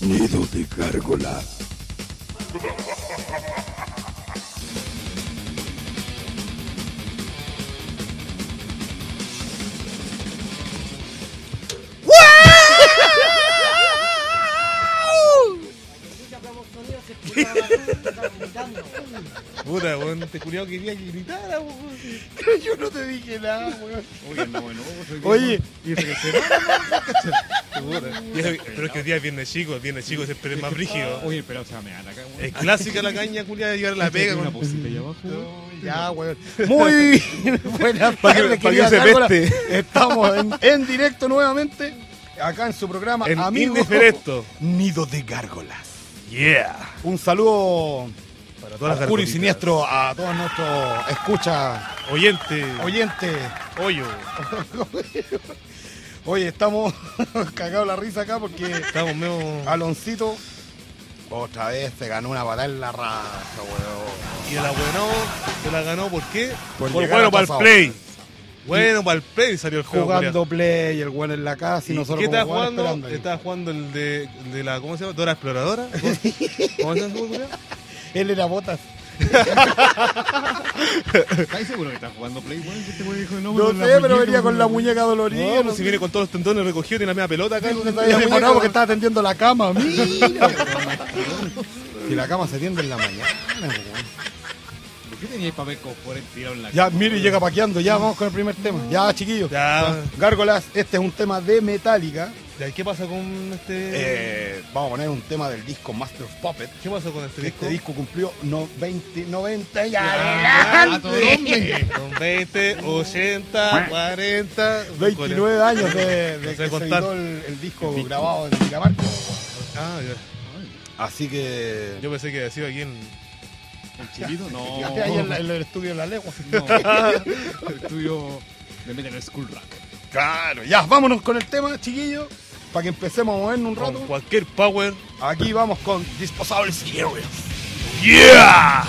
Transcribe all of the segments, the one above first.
Nido de gárgola. Puta, weón, te culiao quería que gritara, weón. Yo no te dije nada, weón. Oye, no, bueno, Oye, Y eso que se Pero es que el día es viernes chico, el viernes chico siempre es más brígido. Oye, pero o sea, me dan acá, weón. Es clásica la caña, culiao, de llevar la pega. Una posita abajo. Ya, weón. Muy buenas tardes, pa' que querida se Gárgola. peste. Estamos en, en directo nuevamente, acá en su programa En Amigos. Nido de Gárgolas. Yeah. Un saludo Para todas las oscuro y siniestro a todos nuestros escuchas, Oyente. oyentes. Hoyo. Oye, estamos cagados la risa acá porque Estamos medio. Aloncito otra vez se ganó una batalla en la raza, weón. Y la bueno, se la ganó, ¿por qué? Por Por, bueno para el play. Bueno para el play salió el juego. Jugando play, el weón en la casa y, ¿Y nosotros ¿Qué estaba jugando? Estaba jugando el de, el de la. ¿Cómo se llama? Dora Exploradora. ¿Cómo, se llama? Él era botas. ¿Estás seguro que estás jugando Play? Que este dijo, No la sé, pero venía con la muñeca dolorida. No, no pues si viene con todos los tendones recogidos, tiene la misma pelota acá. Muñeca, demorado porque estaba tendiendo la cama. Mira. y la cama se tiende en la mañana. weón. ¿Por qué teníais papel confort tirado en la Ya, mire, llega paqueando. Ya, vamos con el primer tema. Ya, chiquillos. Ya. Gárgolas, este es un tema de Metallica. Ya, ¿Qué pasa con este.? Eh, vamos a poner un tema del disco Master of Puppet. ¿Qué pasó con este disco? Este disco cumplió no, 20, 90 y Ya, adelante. Con 20, 80, 40. 29 años de, de No sé que se editó el, el disco grabado en Dinamarca. Ah, ya. Así que. Yo pensé que decía aquí en. ¿El chilito? No. Fíjate ahí en, la- en el estudio de la legua. No. El estudio de Metal School Rock. Claro, ya, vámonos con el tema, chiquillos. Para que empecemos a movernos un Con rato. cualquier power. Aquí vamos con Disposable Serious. ¡Yeah!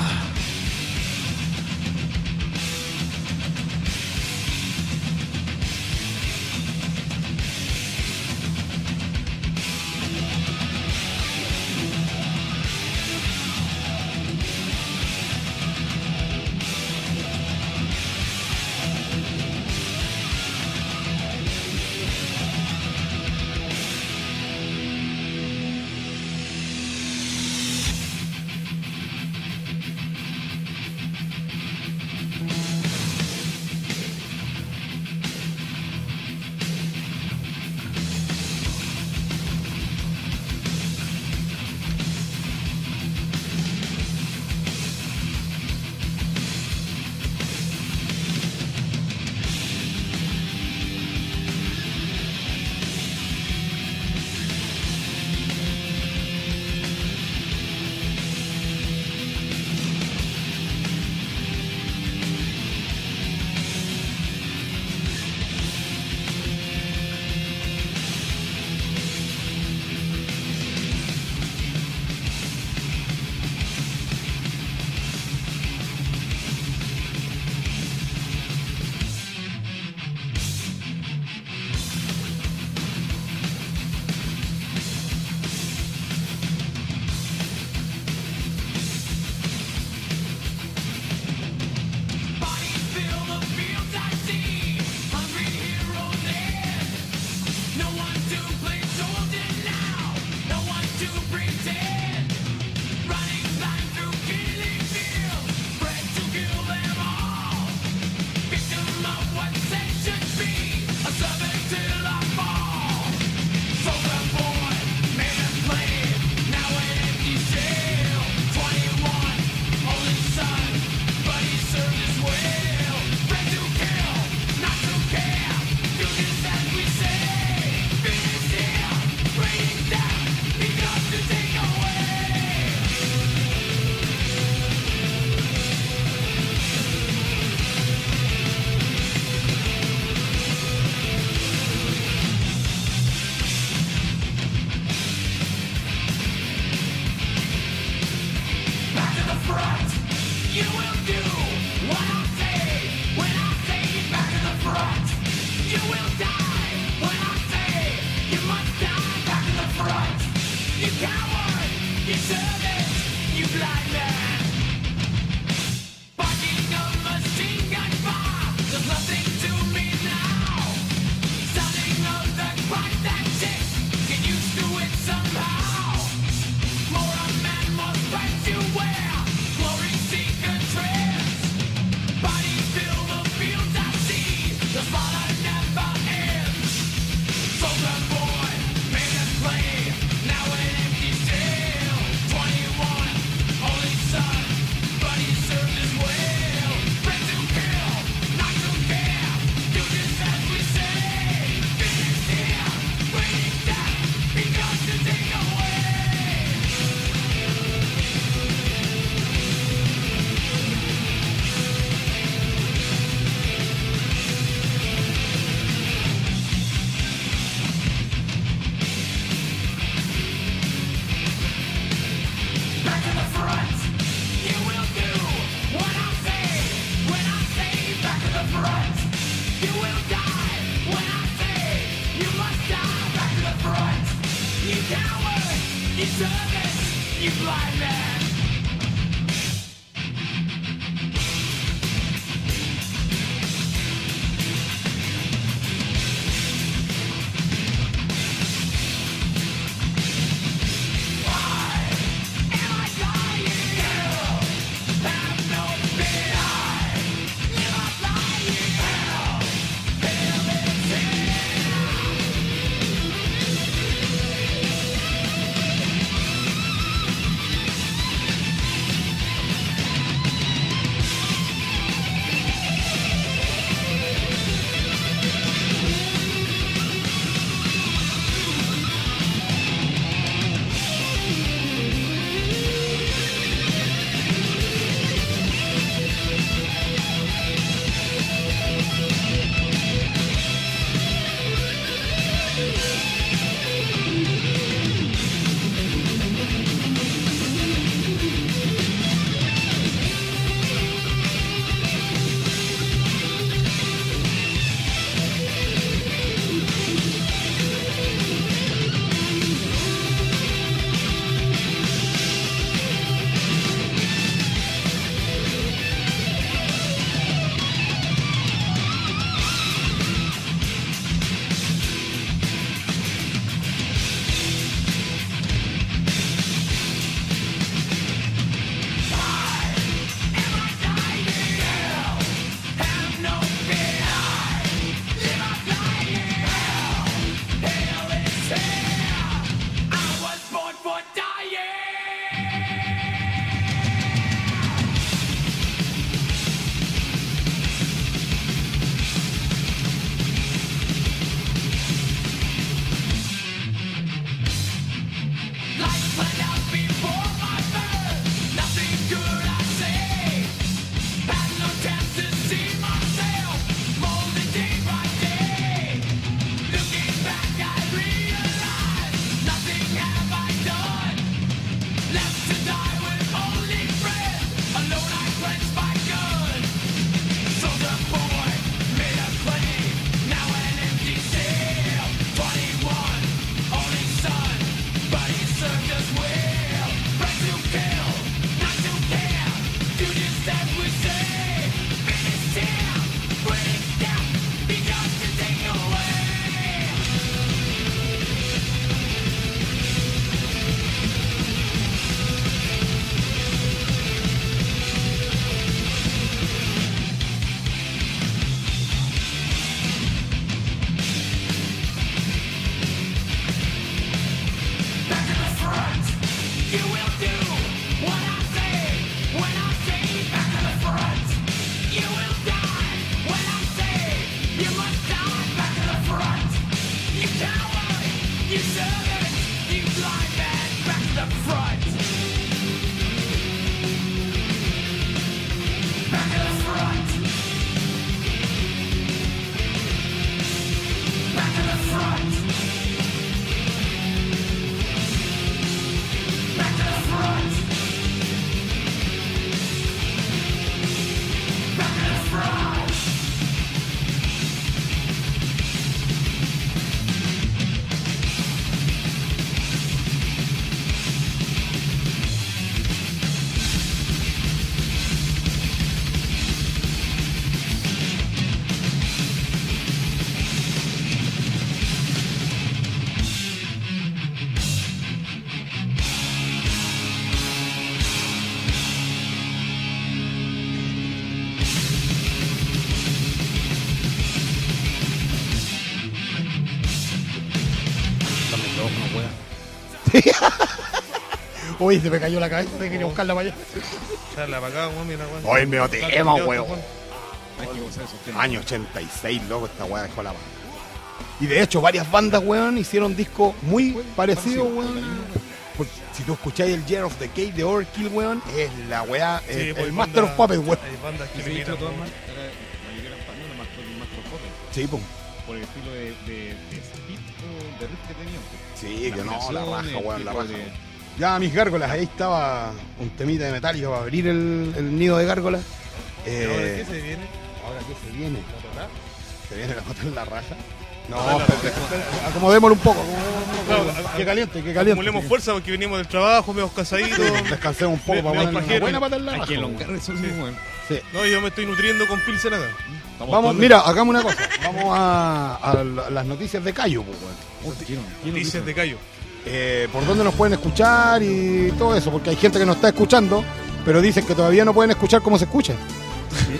Uy, se me cayó la cabeza, te quería buscarla para allá. Echarla para acá, weón, mira, weón. Oye, me tema, weón. Que. Año 86, loco, esta weá dejó la banda. Y de hecho, varias bandas, weón, hicieron discos muy parecidos, weón. Por- si tú escucháis el Year of the Cave de Overkill, weón, es la weá, Sí, el, pues, el hay Master of Puppets, weón. Hay bandas que se todas más, la mayoría eran más con más con Poppet, Sí, pues. por el estilo de, de, de speed o de riff que tenían. Sí, que no, la raja, el weón, la raja. de-. Ya, mis gárgolas, ahí estaba un temita de metálica para abrir el, el nido de gárgolas. ¿Y ahora Eh, qué se viene? ahora qué se viene, se viene la nota en la raja. No, acomodémoslo un poco. acomodémoslo un poco. Claro, que caliente, que caliente. Acumulemos fuerza porque venimos del trabajo, medio casaditos. Descansemos un poco para me ponerle una buena pata en la Hay raja. Sí. No, yo me estoy nutriendo con Pilsen acá. Vamos, mira, hagamos una cosa. Vamos a, a la- las noticias de Cayo, pues, Noticias de Cayo. Eh, por dónde nos pueden escuchar y todo eso, porque hay gente que nos está escuchando, pero dicen que todavía no pueden escuchar cómo se escucha.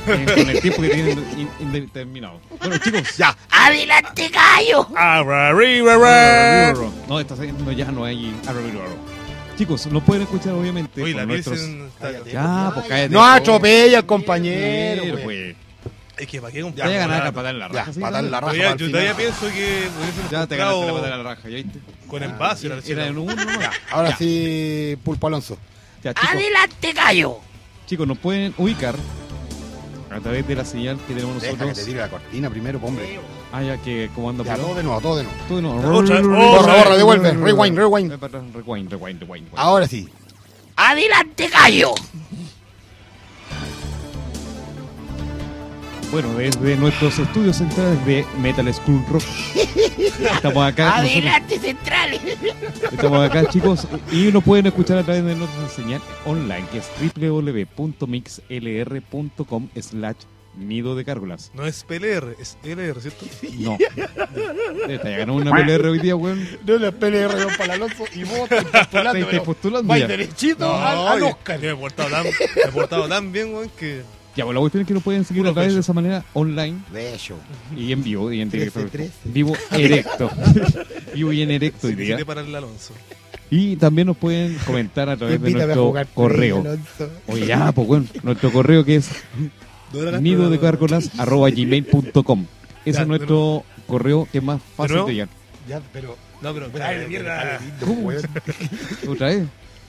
Eh, con el tiempo que tienen in- indeterminado. Bueno, chicos. Ya, ¡Adelante, gallo! No, está saliendo ya, no hay. Chicos, nos pueden escuchar obviamente. Con la nuestros-. Ya, pues cállate. no atropella al compañero. Güey. pues. Es que para qué Te voy a ganar a patada en la Ya, raja. ¿sí? patada en la raja. Para yo todavía final. pienso que hubiésemos Ya te ganaste la comprado patada en la raja, ¿ya viste? con envase. la Era en uno. Ya, ahora Ya. sí, Pulpo Alonso. Ya, chicos, ¡Adelante, gallo! chicos, nos pueden ubicar a través de la señal que tenemos Deja que nosotros. te tire la cortina primero, po, hombre. Ah, ya que como anda Ya, por todo de nuevo, todo de nuevo. Todo no. Otra- Borra, otra- borra, devuelve. Rewind, rewind. Rewind, rewind, rewind. rewind. Ahora sí. ¡Adelante, gallo! Bueno, desde nuestros estudios centrales de Metal School Rock. Estamos acá. nosotros- ¡Adelante, centrales! Estamos acá, chicos, y nos pueden escuchar a través de nuestra señal online, que es www.mixlr.com slash nido de cárgolas. No es PLR, es LR, ¿cierto? No. Esta ya ganó una PLR hoy día, weón. No le PLR don Alonso y vos te Te postulando, estáis pero postulando vais derechito No, al, al Oscar. yo me he portado tan, me he portado tan bien, weón, que... Ya, pues la cuestión es que nos pueden seguir a través de esa manera online De hecho. y en vivo y en directo. 13, 13. Vivo erecto. vivo y en erecto para el Alonso. Y también nos pueden comentar a través de nuestro correo. Oye, ya, pues bueno, nuestro correo que es nido de gmail.com. Ese Ya, es nuestro correo que es más fácil de llegar. Ya, pero. No, pero... Ay, mierda. Otra vez.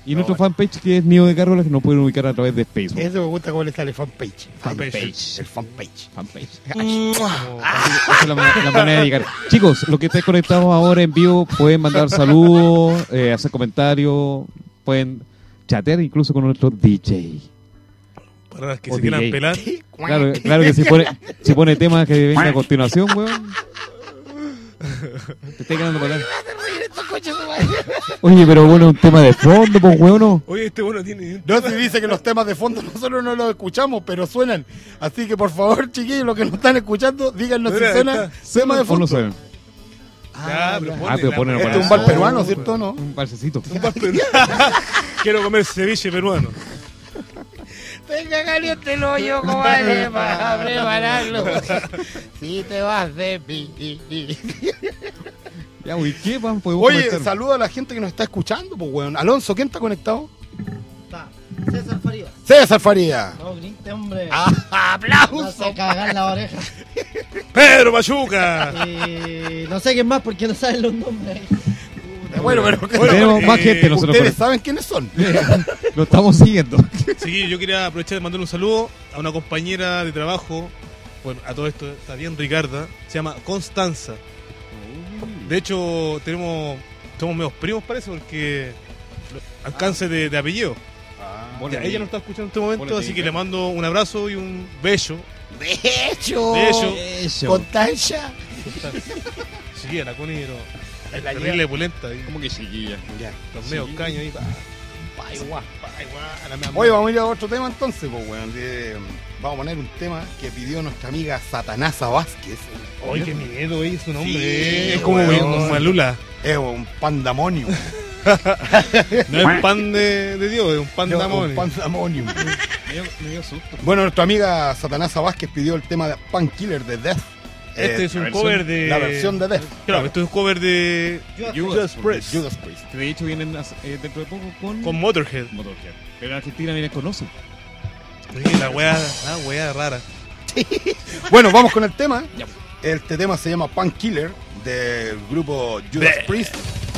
Y No, nuestro fanpage que es Nido de Cárgolas que nos pueden ubicar a través de Facebook. Eso me gusta cómo le sale fanpage. Fanpage. El fanpage. Fanpage. Es la, ma- la manera de llegar. Chicos, los que estén conectados ahora en vivo pueden mandar saludos, eh, hacer comentarios, pueden chatear incluso con nuestro DJ. Para las que O se quieran pelar. Claro, claro que si pone, si pone temas que venga a continuación, weón. Te estoy quedando para Oye, pero bueno, un tema de fondo, pues, weón, ¿no? Oye, este bueno tiene... No se dice que los temas de fondo nosotros no los escuchamos, pero suenan. Así que por favor, chiquillos, los que nos están escuchando, díganos si suena tema de ¿O no fondo. pero Ah, pero ponelo Este es un bar peruano, ¿cierto no? Un balsecito. Un bar peruano. Quiero comer ceviche peruano. Venga, caliente el hoyo, cobarde, para prepararlo. Si te vas de mí. Oye, comentar. saluda a la gente que nos está escuchando, pues, weón. Alonso, ¿quién está conectado? Está. César Farías. César Faría. No grite, hombre. Ah, No ¡Aplausos! se cagar la oreja. ¡Pedro Machuca! Y no sé quién más porque no saben los nombres. Bueno, pero Bueno, Tenemos eh, más gente nosotros. ustedes saben quiénes son. Lo estamos siguiendo. Sí, yo quería aprovechar de mandar un saludo a una compañera de trabajo. Bueno, a todo esto está bien Ricarda. Se llama Constanza. De hecho, tenemos somos medios primos, parece, porque alcance de, de apellido. Ya, ahí. ella no está escuchando en este momento, así que ¿eh? le mando un abrazo y un beso. De hecho, Eso. Constancia. sí, a la Connie, pero La terrible pulenta. ahí, ¿Cómo que chiquilla? Ya. Los medios caños ahí. pa, Pa, igual. pa, igual, a la Oye, vamos a ir a otro tema entonces, pues, weón. De- vamos a poner un tema que pidió nuestra amiga Satanasa Vázquez. Oye, qué miedo, oye, su nombre. Sí, es como weón. un malula. Es un pandamonio. No es pan de, de Dios, es un pan No, amor. un pandamonio. Me dio, me dio susto. Bueno, nuestra amiga Satanasa Vázquez pidió el tema de Painkiller de Death. Este Eh, es un versión- cover de. La versión de Death. Claro, esto es un cover de. Judas Priest. Judas Priest. Que de hecho vienen eh, dentro de poco con, Con Motorhead. Motorhead. Pero en Argentina vienen con Ozzy. Sí, la wea, la wea rara. Bueno, vamos con el tema. Este tema se llama Painkiller del grupo Judas Bleh. Priest.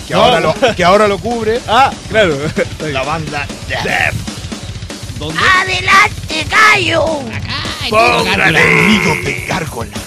Que No. ahora, lo, que ahora lo cubre Ah, claro. la banda Death. ¿Dónde? ¡Adelante, gallo! Póngale. Nido de gárgolas.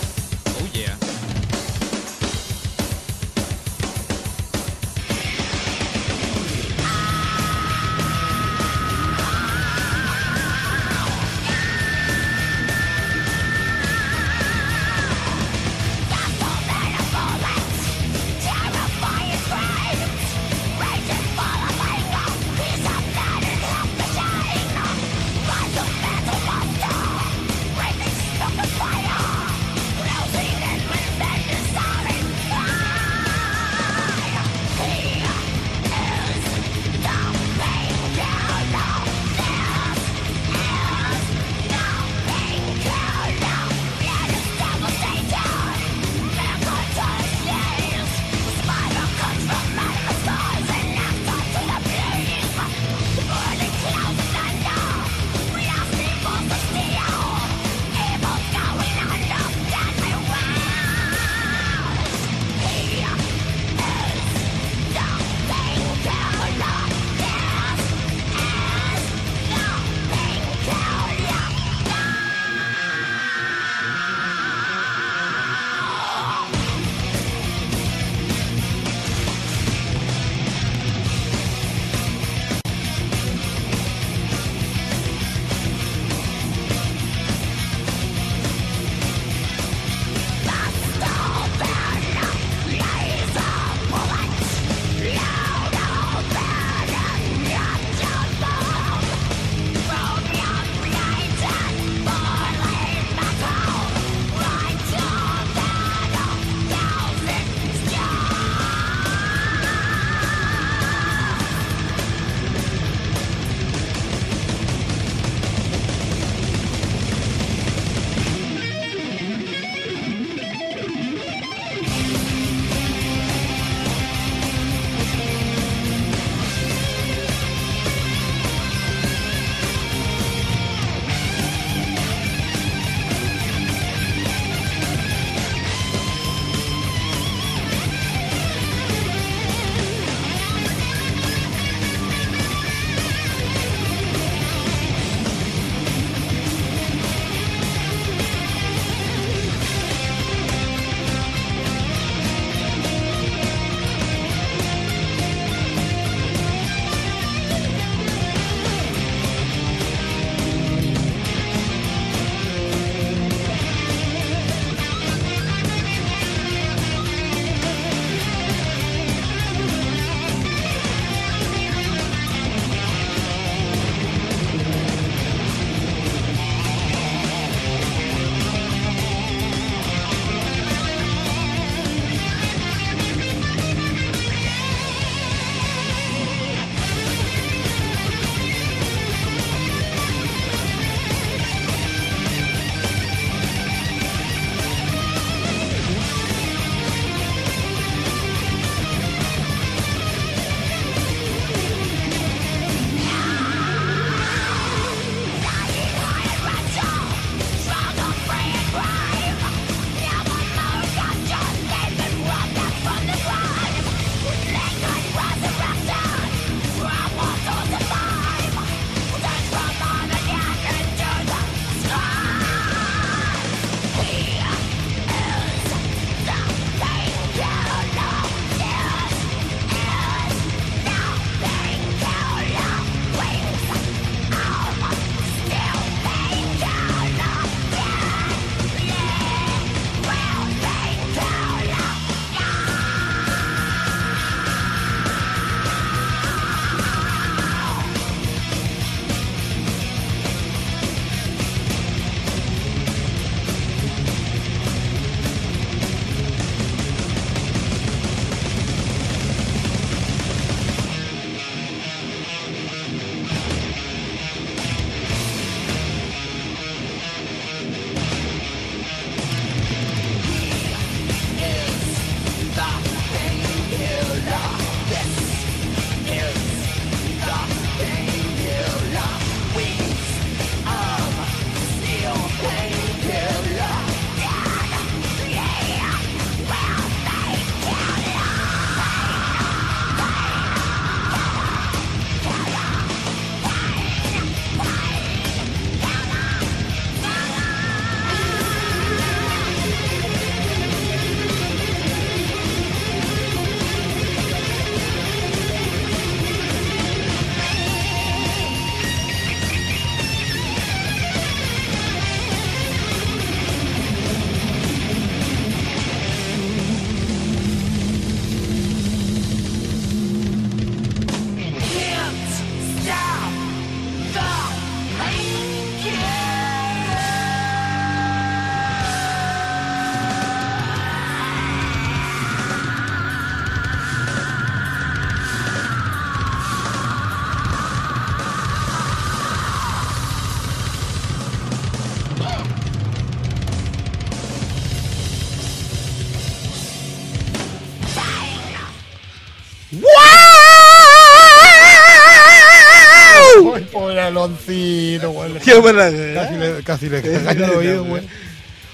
Ratoncito, weón. Qué buena. Casi le, casi le cagáis el oído, weón.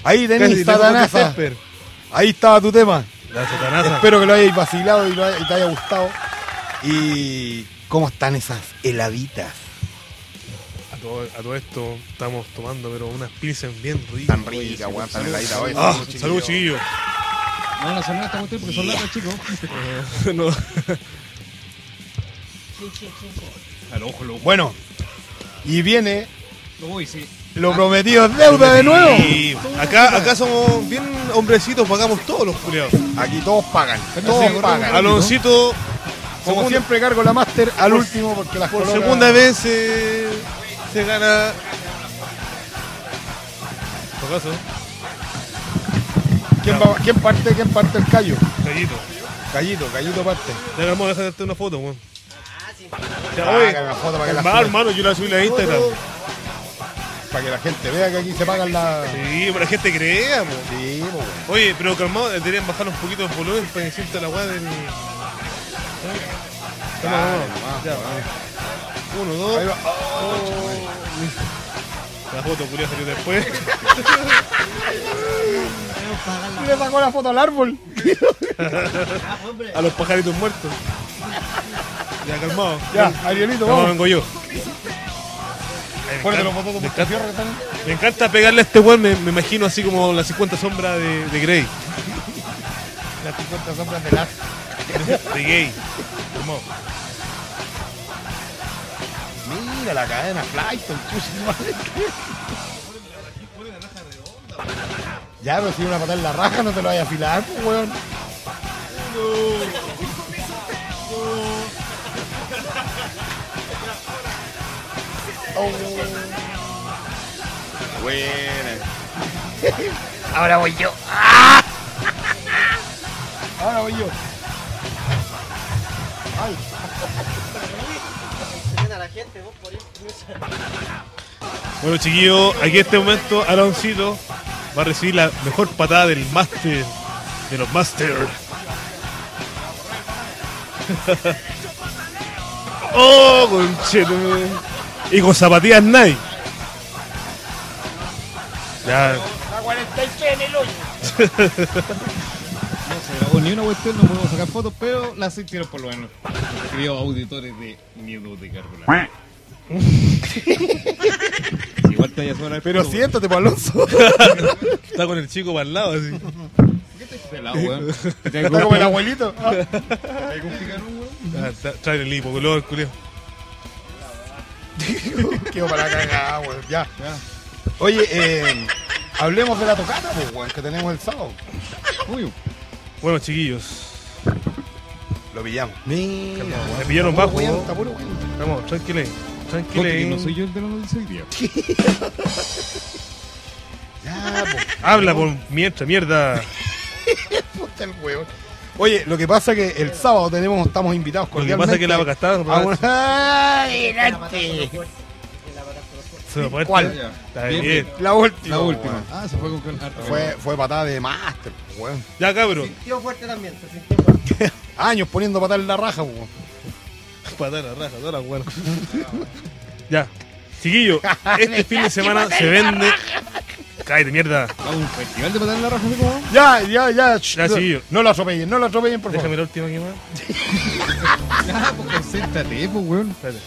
Ahí que Sepper. Ahí estaba tu tema. La satanasa. Espero que lo hayáis vacilado y, lo haya- y te haya gustado. Y cómo están esas heladitas. A todo, a todo esto estamos tomando, pero unas pilsen bien ricas. Tan ricas, weón, tan heladitas hoy. Ah, Saludos, salud, chiquillos. No, la semana está porque son largas, chicos. no. Al ojo, Bueno, y viene Uy, sí. lo prometido es deuda de nuevo. Y acá, acá somos bien hombrecitos, pagamos todos los culiados. Aquí todos pagan, todos pagan. Aloncito, Como segunda- siempre cargo la Master al último porque las por segunda vez se, se gana. Por caso, ¿Quién, va- quién parte? ¿Quién parte el callo? gallito. Callito, callito parte. Ya vamos a dejarte una foto, weón. Hermano, gente- hermano, yo la subí a Instagram. Para que la gente vea que aquí se pagan la. Sí, para la gente crea. Sí. Oye, pero calmado, deberían bajar un poquito el volumen para que sienta la weá del. Toma. Uno, dos. Ahí va. La foto culia salió después. Le sacó la foto al árbol. A los pajaritos muertos. Ya, calmado. Ya, Arielito, No, vamos. vengo yo. Ay, me, encanta, me, encanta, me encanta pegarle a este weón, me, me imagino así como las 50 sombras de, de Grey. Las 50 sombras de las. De gay. Calmado. Mira la cadena madre. Ya, pero si una patada en la raja no te lo vayas a afilar, pues, weón. Oh. Buena. Ahora voy yo. Ahora voy yo. Ay, la gente, vos por. Bueno, chiquillos, aquí en este momento Aloncito va a recibir la mejor patada del máster. De los máster. oh, conchetume. Y con zapatillas Nike. Ya, A 46 en el hoyo. No se grabó ni una cuestión, no podemos sacar fotos, pero las hicieron por lo menos. Queridos auditores de Miedo de Carbola. Igual te vaya a sonar. pero siéntate, pues, Alonso. está con el chico para el lado así. Pelado, weón. Está como el abuelito. Ah, tra- Trae el hipo, color, culio. Quedo para la cagada, weón. Ya. Oye, eh, hablemos de la tocata, pues, weón, que tenemos el sábado. Uy, Bueno, chiquillos. Lo pillamos. Mira, Me pillaron bajo. Está puro weón. Vamos, tranquile. porque Tranquile. no soy yo el de la noticia hoy día. Ya, pues. Habla por mientras, mierda. Puta el huevo. Oye, lo que pasa es que el sábado tenemos, estamos invitados Lo que pasa es que la vaca está. Adelante. Se ¿Cuál? Está Bien, bien. La última. La última. weón. Ah, se fue con harta Fue, fue patada de máster, weón. Ya, cabrón. Sintió fuerte también, se sintió fuerte. Años poniendo patada en la raja, weón. Patada la raja, toda la buena. ya. Chiquillo, este fin de semana se vende. Cállate, mierda. Ah, un festival de patar en la raja, como. Ya, ya, ya. Ya, no, chiquillo. no lo atropellen, no lo atropellen, por Déjame favor. la última aquí más. Ya, pues concéntrate, pues, weón. Espérate.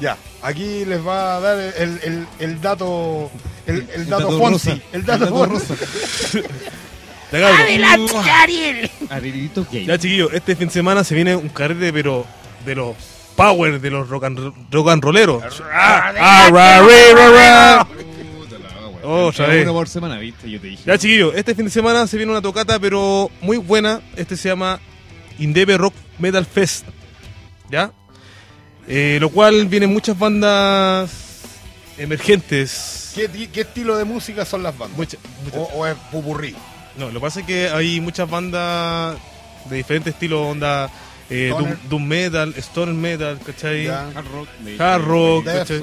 Ya, aquí les va a dar el, el, el dato. El, el dato dato Fonsi. rosa. El dato, Fonsi. rosa. Ya, cabrón. Adelante, Ariel. Arilito gay. Ya, chiquillo, este fin de semana se viene un carrete, pero de los power, de los rock and, rock and rolleros. Ah, ah, ra, re, ra, ra. Era vez. Uno por semana, viste, yo te dije. Ya, chiquillo, este fin de semana se viene una tocata, pero muy buena. Este se llama Indebe Rock Metal Fest. ¿Ya? Eh, lo cual vienen muchas bandas emergentes. ¿Qué, ti- ¿Qué estilo de música son las bandas? Mucha- O, o es pupurrí. No, lo que pasa es que hay muchas bandas de diferentes estilos, onda eh, doom, metal, stoner metal, ¿cachai? Hard rock. de- Hard rock, Death. ¿cachai?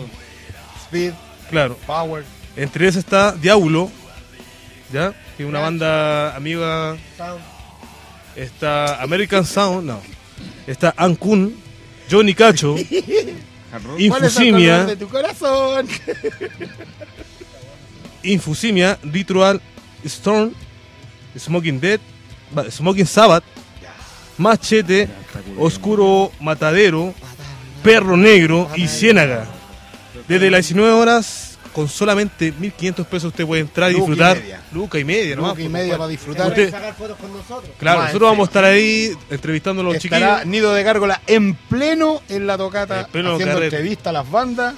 Speed, Claro. Power. Entre esas está Diablo, ¿ya? Que es una banda amiga. Sound. Está American Sound, no. Está Ankun, Johnny Cacho, Hard rock. ¿Cuál es el Infusimia, de tu corazón? Infusimia, Ritual, Storm, Smoking Dead, Smoking Sabbath, Machete, Oscuro Matadero, Perro Negro y Ciénaga. Desde las 19 horas, con solamente 1.500 pesos, usted puede entrar y Luca y disfrutar. media. Luca y media, nomás, Luca y media para disfrutar. Usted- sacar fotos con nosotros. Claro, Más nosotros vamos a estar ahí entrevistando a los Estará chiquillos. Nido de Gárgola en pleno en la tocata, En pleno haciendo carrete. entrevista a las bandas,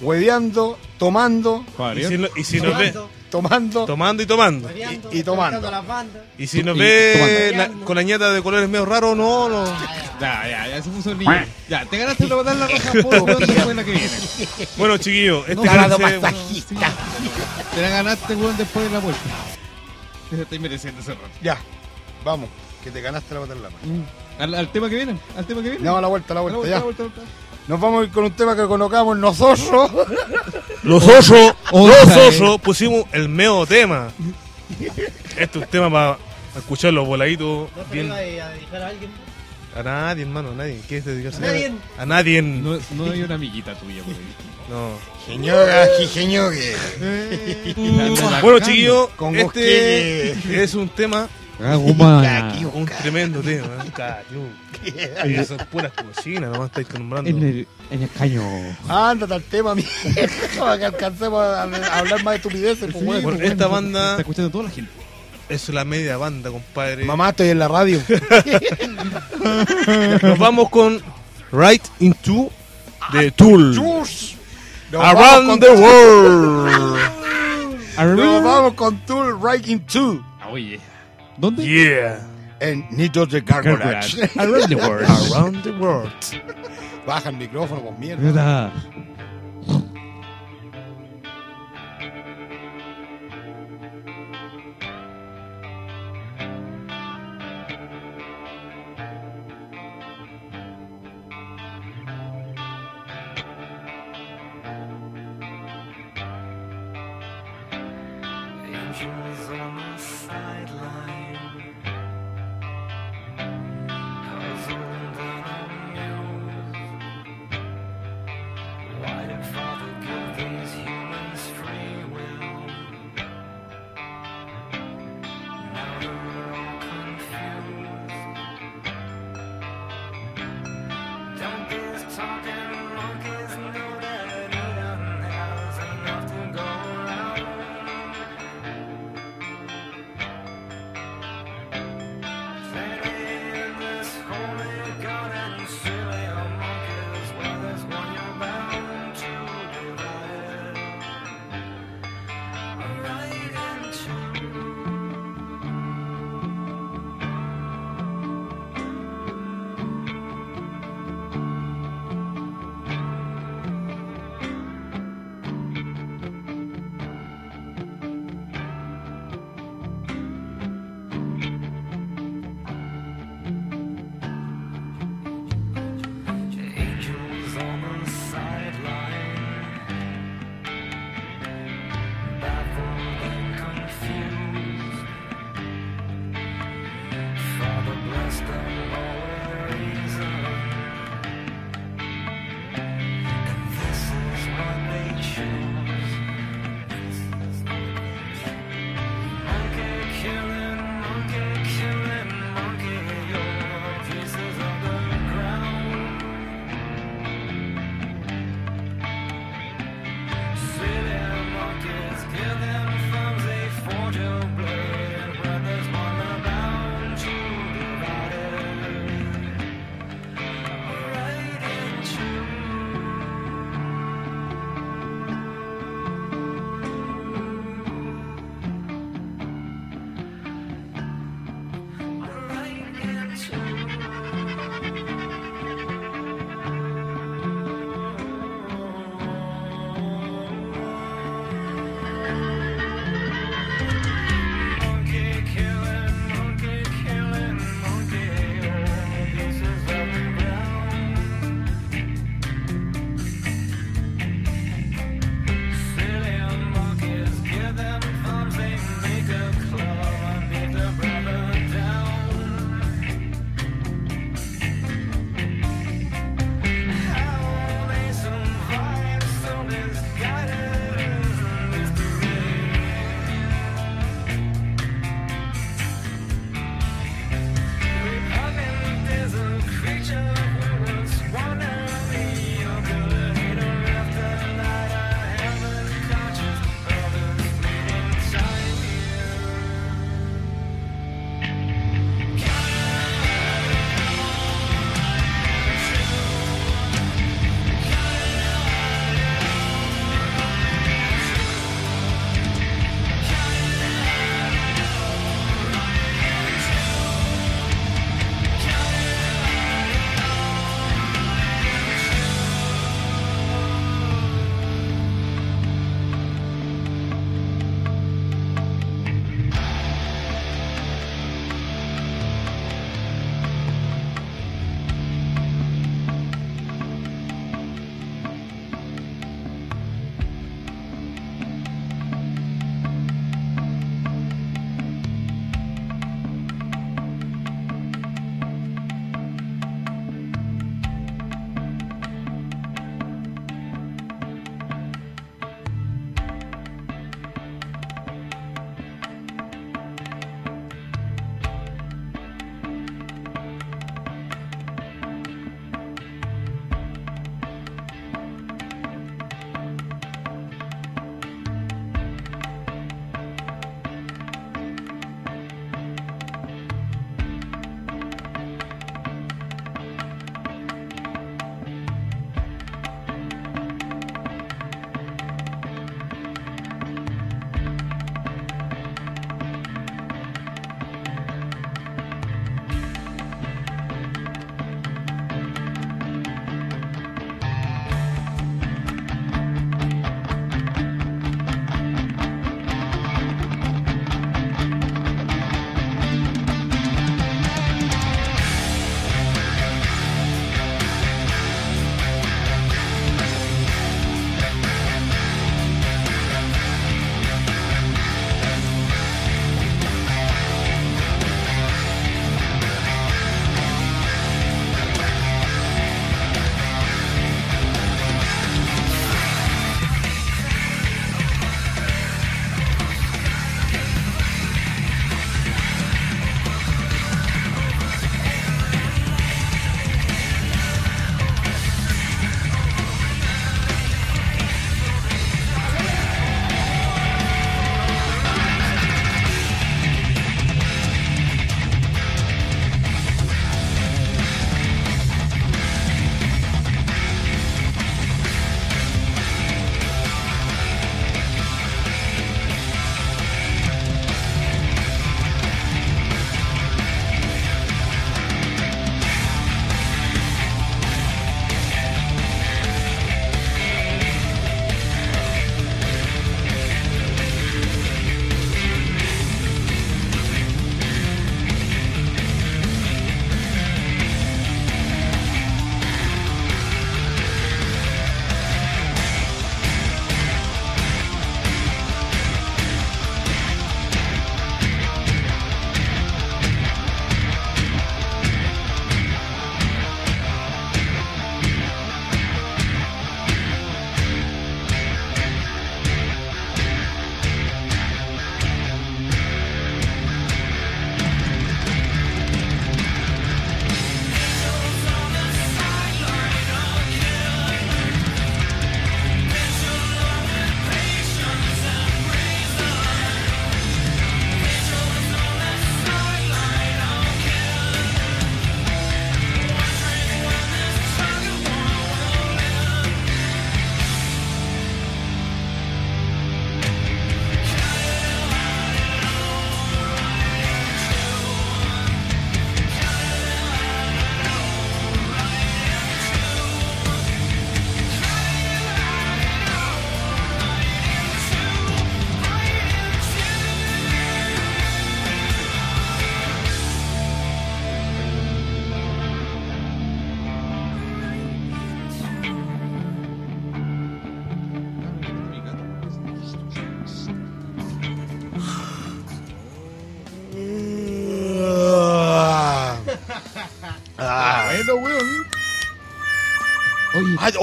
hueveando, tomando, Y si, no- y si nos ve, tomando. tomando y tomando. Y- y tomando. Y si nos Y ve na- con la ñata de colores medio raros, no, no. Ya, ya, ya se puso el niño. Ya, te ganaste la botar la roja por weón, después la que viene. Bueno, chiquillos, este Tarado fue- masajista. Te la ganaste, weón, después de la vuelta. Te estoy mereciendo ese rato. Ya, vamos, que te ganaste la bota en la mano. Al, al tema que viene, al tema que viene. Damos la vuelta, la A la vuelta, vuelta, a la ya. vuelta, a la vuelta. Nos vamos a ir con un tema que colocamos nosotros. Los osos, los eh. osos pusimos el meo tema. Este es un tema para escuchar los voladitos ¿No bien. a dedicar a alguien? A nadie, hermano, a nadie. ¿Quieres dedicarse? ¿A nadie? A nadie. No, no hay una amiguita tuya por ahí. No. Señora, sí, señores. Bueno, chiquillos, Con este es un tema, Ah, un tremendo tema. Cayu. Esas puras cocinas, nomás estáis nombrando. En el, en el caño. Ándate al tema, mierda, para que alcancemos a, a hablar más de estupideces. pues, weón. Bueno, esta banda- Está escuchando toda la gente. Es la media banda, compadre. Mamá, estoy en la radio. Nos vamos con Right Into the Tool. Around the world. Nos vamos con Tool Right into Oye. ¿Dónde? Yeah. En Nido de Gargolage. Around the world. Around the world. Baja el micrófono, pues mierda.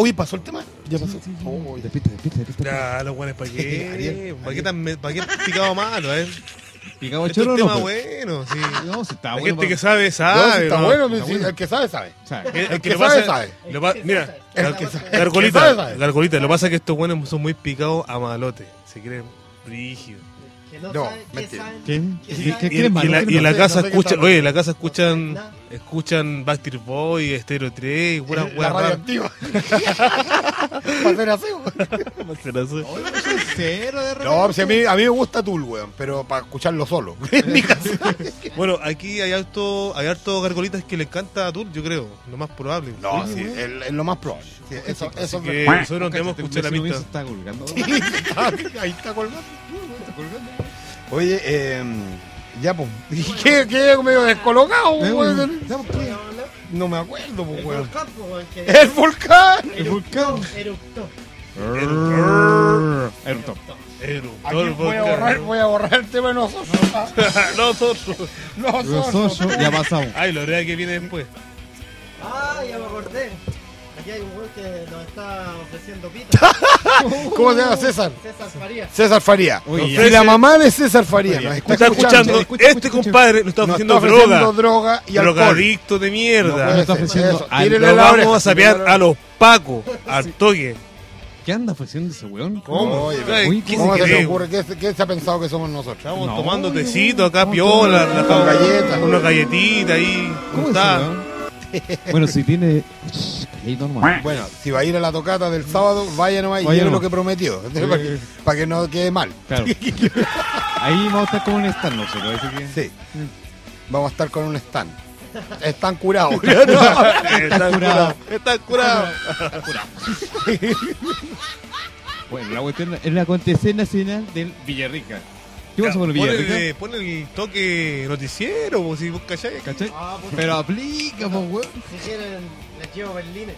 Oye, pasó el tema. Ya pasó. sí, sí, sí. Oh, despista, despista. Ya, los buenos, ¿para qué? ¿Para qué, tan, ¿Para qué picado malo, eh? Picado Esto es choro un no. tema pues. bueno, sí. No, si está La bueno. gente que pa- sabe, No, sabe. sí, está ¿no? bueno, está sí, bueno. el que sabe, sabe. sea, El, el que lo sabe, pasa- sabe. lo pa- mira, El Gar- que sabe- el que Gargolita, sabe, sabe. Gargolita, lo que pasa es que estos buenos son muy picados a malote. Se creen rígidos. Que no, No, que mentira. saben- ¿Qué? que ¿Qué, saben- qué, Y, la, ¿Qué y en la casa no sé qué escuchan, oye, en la casa escuchan, escuchan Backstreet Boy, Stereo 3, y pura radio rara. antigua. Para hacer así, weón. Cero de No, pues a mí, a mí me gusta Tool, weón, pero para escucharlo solo. En mi casa. Bueno, aquí hay harto, hay harto gargolitas que le encanta a Tour, yo creo, lo más probable. No, sí, es, es lo más probable. Sí, eso, eso es que nosotros no tenemos que escuchar la pista. está colgando. Ahí está colgando. Oye, eh, ya, pues. ¿Qué, qué medio descolocado, weón? pues. No me acuerdo, pues, El weón. que ¡El volcán! El volcán. eructó. Eruptó. Eruptó Aquí voy a volcán. borrar, voy a borrar el tema de nosotros. Nosotros. Nosotros. Nosotros ya pasamos. Ay, lo real que viene después. Ah, ya me acordé. Aquí hay un weón que nos está ofreciendo pita. ¿Cómo se llama César? César Farías. César Faría. Y ya. la mamá de César Faría nos está Está escuchando, escucha, este escucha. compadre nos está Nos ofreciendo está ofreciendo droga. droga y alcohol. Drogadicto de mierda. No puede está ofreciendo Lo vamos a la a los pacos, al toque. ¿Qué anda ofreciendo ese weón? ¿Cómo? Oye, Uy, ¿qué ¿Cómo se te ocurre? ¿Qué, se- qué se ha pensado que somos nosotros? Estamos No, tomando tecito acá, no, piola. Una galletita ahí. ¿Cómo es está? Bueno, si tiene. Ahí normal. Bueno, si va a ir a la tocata del sábado, vaya nomás y lleve lo que prometió. para, que, para que no quede mal. Claro. Ahí vamos a estar como un stand nosotros. Así que... Sí. Vamos a estar con un stand. Están curados. Está curado. Está curado. Bueno, la cuestión es la acontecer nacional del Villarrica. ¿Qué pasa con el Pon Villarrica? el, pon el toque noticiero, po, si vos calláis. ¿Cachai? Ah, Pero aplica, pues, weón. si quieren, les llevo berlines.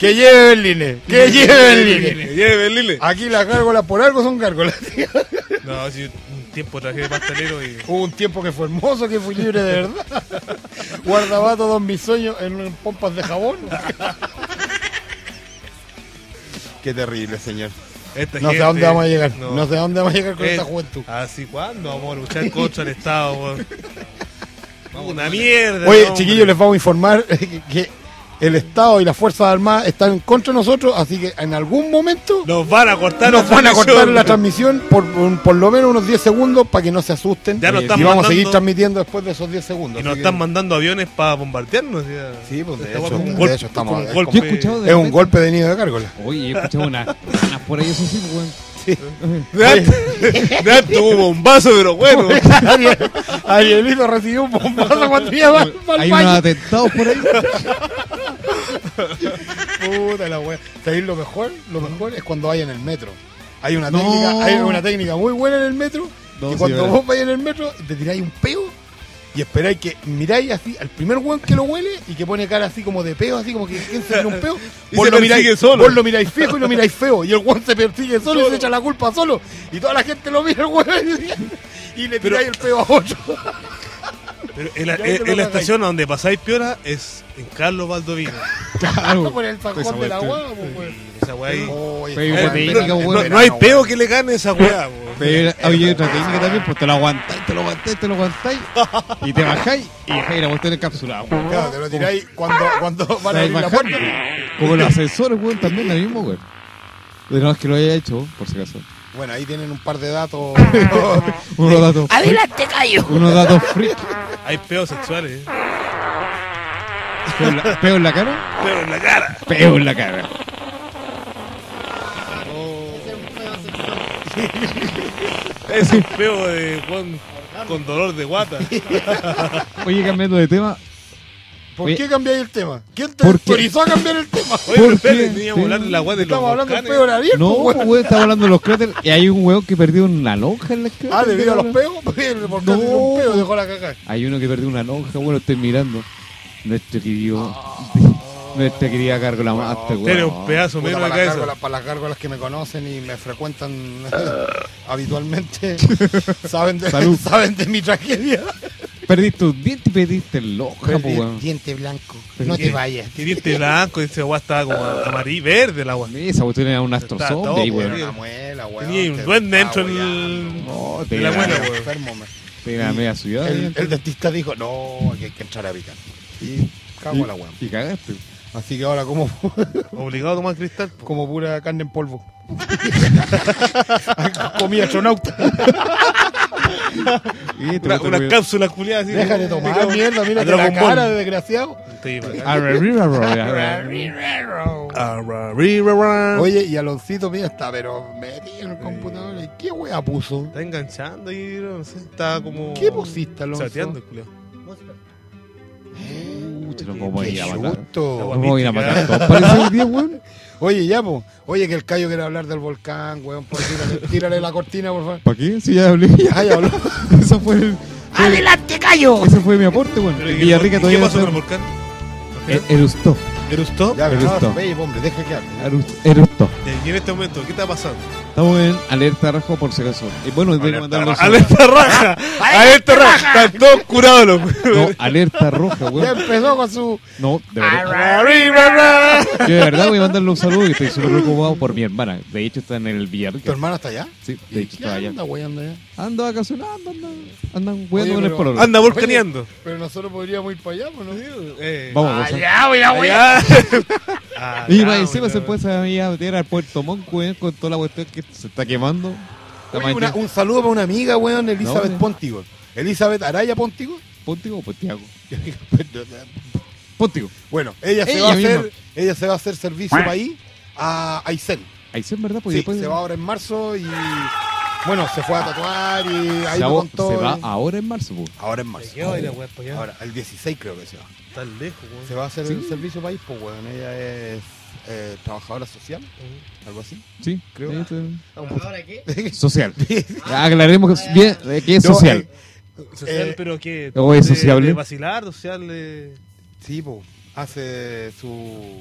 que lleve Berlines. Que lleve Berlines. Lleve, Lile. Aquí las gárgolas por algo son gárgolas. No, si un tiempo traje de pastelero y. Hubo un tiempo que fue hermoso, que fui libre de verdad. Guardaba todos mis sueños en pompas de jabón. Qué terrible, señor. Esta No sé a dónde vamos a llegar. No, no. sé a dónde vamos a llegar con esta juventud. Así, ¿cuándo vamos a luchar contra el Estado, weón? Vamos, una mierda. Oye, no, chiquillos, les vamos a informar que el Estado y las Fuerzas Armadas están en contra de nosotros, así que en algún momento Nos van a cortar nos la van a cortar transmisión. la transmisión por, por, por lo menos unos 10 segundos para que no se asusten. Ya nos y vamos a seguir transmitiendo después de esos 10 segundos. Y nos están que- mandando aviones para bombardearnos. ya. Sí, pues de hecho, de golpe- estamos. es golpe- Yo he escuchado de Es un golpe de nido de cárgola. Oye, he escuchado unas ganas por ahí, eso sí, pues, antes- de antes hubo bombazo, pero bueno. Ariel- Arielito recibió un bombazo cuando iba al al Hay unos atentados por ahí. Puta la wea. ¿Sabéis lo mejor? Lo mejor es cuando vaya en el metro. Hay una No. técnica, hay una técnica muy buena en el metro. No, que sí, cuando verdad. vos vayas en el metro, te tiráis un peo y esperáis que miráis así al primer weón que lo huele y que pone cara así como de peo, así como que ¿quién se un peo? Y Vos se lo, miráis, solo. vos lo miráis fijo y lo miráis feo. Y el weón se persigue solo, y se echa la culpa solo. Y toda la gente lo mira el weón y le Pero- tiráis el peo a otro. Pero en la, en- en la estación donde pasáis piora es en Carlos Baldovino. Claro. por el Esa sajón de la hueá, pues. Esa weá ahí. No, hay peo que le gane esa weá. Pero oye, otra técnica también, pues te lo aguantáis, te lo aguantáis, te lo aguantáis. Y te bajáis y dejáis la cuestión encapsulada. Claro, te lo tiráis cuando, cuando van a abrir la puerta. Como los ascensores, weón, también lo mismo, weón. De no es que lo haya hecho, por si acaso. Bueno, ahí tienen un par de datos. Unos datos. Adelante, Cayo. Unos datos freak. Hay peos sexuales. ¿eh? Peo en la, peo en la cara. Peo en la cara. Peo en la cara. Sexual. Es un peo de Juan con dolor de guata. Oye, cambiando de tema. ¿Por Oye. qué cambiáis el tema? ¿Quién te autorizó a cambiar el tema? Oye, ¿Por qué? teníamos que hablar de la weá de los Estamos hablando del peo Ariel, No, weón. weón, estamos hablando de los cráteres. Y hay un weón que perdió una lonja en la cráter. Ah, debido a los peos, porque por No. un peo dejó la caca. Hay uno que perdió una lonja, bueno, estoy mirando. Nuestro querido. Nuestra querida Gárgola Master, Tiene weón. un pedazo menos de para, las cabeza. gárgolas, para las gárgolas que me conocen y me frecuentan habitualmente, saben de, saben de mi tragedia. Perdiste tus dientes y perdiste el ojo, Perdí diente blanco. No qué- te vayas. Que diente blanco, ese agua estaba como amarillo, verde el agua. Esa cuestión era un astro Está zombie ahí, weón. una muela. Tenía un duende dentro del... No, la te muela, la- weón. enfermo, man. te la media ciudad. El, dentista dijo, no, aquí hay que entrar a picar. Y cago la weón. Y cagaste. Así que ahora como, Obligado a tomar cristal. po. como pura carne en polvo. Comí astronauta. Y te Una, boté una el- cápsula culiada así. Deja de tomar mierda, mira la Dragon cara Ball. de desgraciado. Sí, bacán. Arre, arre, arre, arre. Arra, ri, ra, ra. Oye, y Aloncito, mira, está, pero metido en el computador. ¿y ¿Qué wea puso? Está enganchando y no sé, está como. ¿Qué pusiste, Alonso? Chateando el culiao. Pucha, no vamos a ir a matar. No a ir a matar. Parece el día, weón. Oye, ya, po. Oye, que el Cayo quiere hablar del volcán, weón. Por tírale, tírale la cortina, por favor. ¿Para qué? Si ya hablé. Ya. Ay, habló. Eso fue el. fue- ¡Adelante, Cayo! Ese fue mi aporte, weón. ¿y Villarrica qué todavía no pasó con el volcán? Erustó. ¿Erustó? Ya, gustó. no, hombre, deja que hable. Erustó. Y en este momento, ¿qué está pasando? Estamos en alerta rojo por si acaso. Y bueno, tengo que mandarle un saludo. ¡Alerta raja! ¡Alerta raja! Están todos curados los No, alerta roja, Ya weón. empezó con su. No, de verdad. Yo de verdad voy a mandarle un saludo y estoy súper preocupado por mi hermana. De hecho, está en el ¿Tu Villarrica. hermana está allá? Sí, de hecho, ¿Qué está allá. anda, weón, allá? Anda vacacionando, anda. Andan Oye, jugando con el pololo. Anda volcaneando. Pero nosotros podríamos ir para allá, ¿no? Eh, Vamos. Allá voy a. Ah, Y ya, más encima se puede ir a meter al Puerto Montt, weón, con toda la cuestión que se está quemando. Oye, una- un saludo para una amiga, weón, Elizabeth No, Pontigo. Elizabeth Araya Pontigo. ¿Pontigo o Pontiago? Pontigo. bueno, ella se va a misma. hacer, ella se va a hacer servicio país a Aysén. En verdad, pues Sí, después se va ahora en marzo y bueno, se fue a tatuar y ahí se lo va- contó. se va ahora en marzo, pues. Ahora en marzo. ¿Qué va a ir a weón para allá? Ahora, el 16 creo que se va. Tan lejos, weón. Se va a hacer Sí. el servicio país, pues weón, ella es eh, trabajadora social, algo así. Sí, Creo. está. ¿Ahora qué? Social. Aclaremos que, bien, eh, que es No, social. eh, Social, Eh, pero ¿qué? ¿o es De- sociable? De vacilar, social. de- sí, pues, hace su...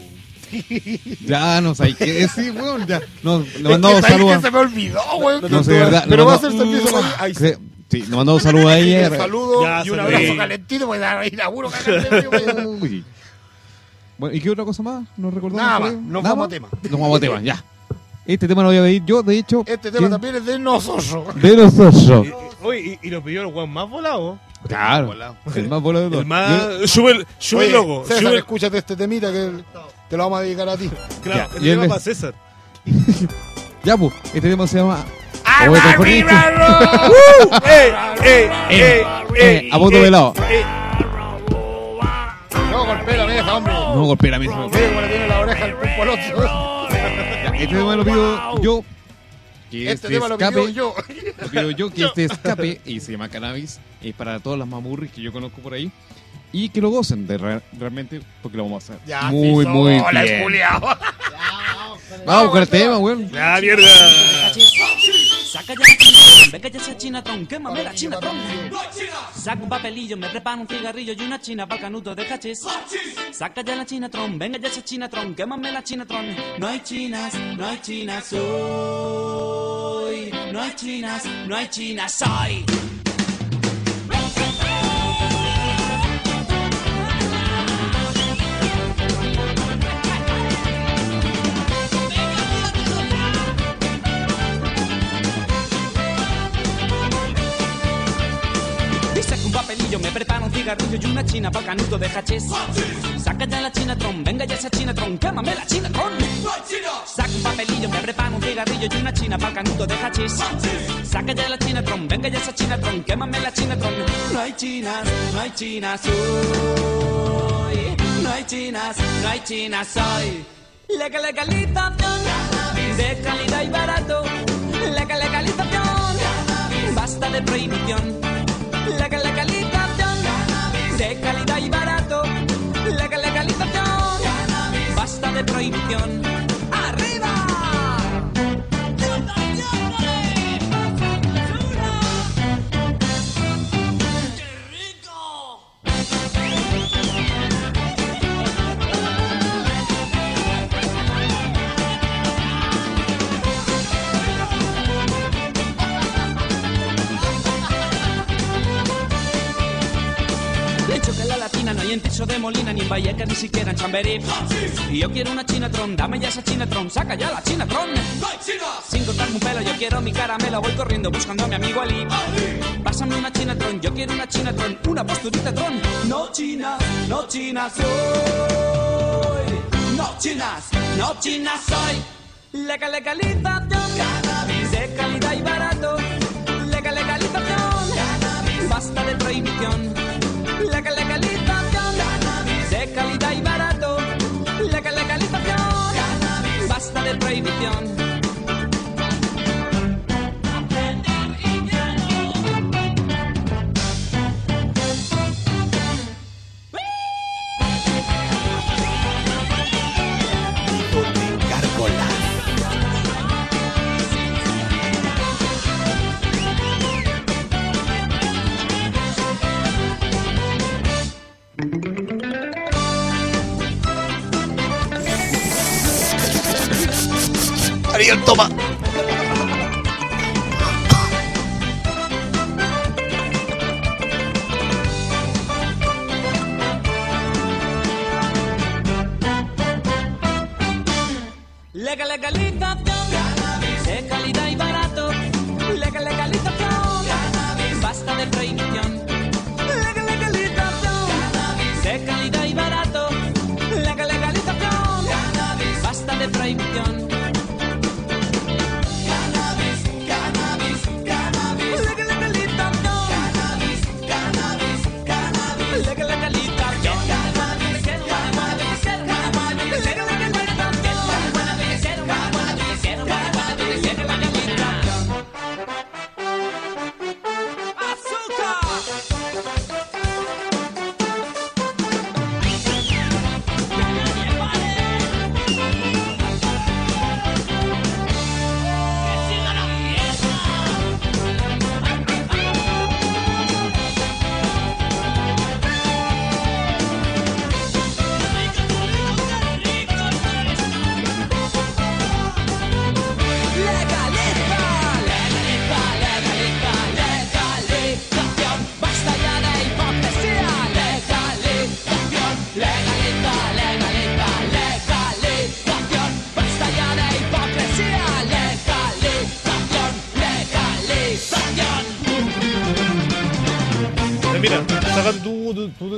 Ya no sé qué decir, weón. Ya. No, le Es mandamos que saludos. se me olvidó, weón. No sé, verdad. Pero va a servicio país. Ahí Sí, Sí, le mandamos saludos a Un ella. saludo Ya, y un abrazo Sí. calentito, pues a a cagarle, weón. Uy. Bueno, ¿y qué otra cosa más? ¿Nos recordamos? Nada más, ahí? nos ¿Nada vamos a tema. Nos vamos a tema, ya. Este tema lo voy a pedir yo, de hecho. Este tema ¿quién? también es de nosotros. De nosotros. Oye, y, y lo pidió el weón más volado. Claro. El más volado de todos. El más. Sube el, sube el logo. César, Sube el, escúchate este temita que te lo vamos a dedicar a ti. claro, Ya, tema es- para César. Ya, pues, este tema se llama. ¡Arriba, Oye, conformista. arriba! ¡Eh! ¡Eh! ¡Eh! A voto velado. No, golpea la vieja, hombre. No golpeé la misma. Mira cómo le tiene la oreja pulpo al otro. Este tema lo pido yo. Que Este este tema lo pidió yo. Lo pido yo que este escape y se llama cannabis. Es para todas las mamurris que yo conozco por ahí. Y que lo gocen de re- realmente porque lo vamos a hacer Ya, muy, sí, muy hola, bien. Vamos con el tema, weón. ¡La mierda! Saca ya la chinatron, venga ya esa chinatron, quémame la chinatron. Saca un papelillo, me preparo un cigarrillo y una china para canuto de cachis. Saca ya la chinatron, venga ya esa chinatron, quémame la chinatron. No hay chinas, no hay chinas hoy. No hay chinas, no hay chinas hoy. Me preparo un cigarrillo y una china para canuto de hachís. Saca ya la chinatron, venga ya esa chinatron, quémame la chinatron. Saca un papelillo, me preparo un cigarrillo y una china para canuto de hachís. Saca ya la chinatron, venga ya esa chinatron, quémame la chinatron. No hay chinas, no hay chinas hoy. No hay chinas, no hay chinas hoy. Legal legalización de calidad y barato. Legal legalización, basta de prohibición. Legal legalización calidad y barato. Legal legalización, basta de prohibición. De Molina, ni en Vallecas, ni siquiera en Chamberí. Y yo quiero una Chinatron, dame ya esa Chinatron, saca ya la Chinatron. Sin cortarme un pelo, yo quiero mi caramelo, voy corriendo buscando a mi amigo Ali. Pásame una Chinatron, yo quiero una Chinatron, una posturita tron. No chinas, no chinas soy. No chinas, no chinas soy. Legal, legalización. Cannabis. De calidad y barato. Cannabis.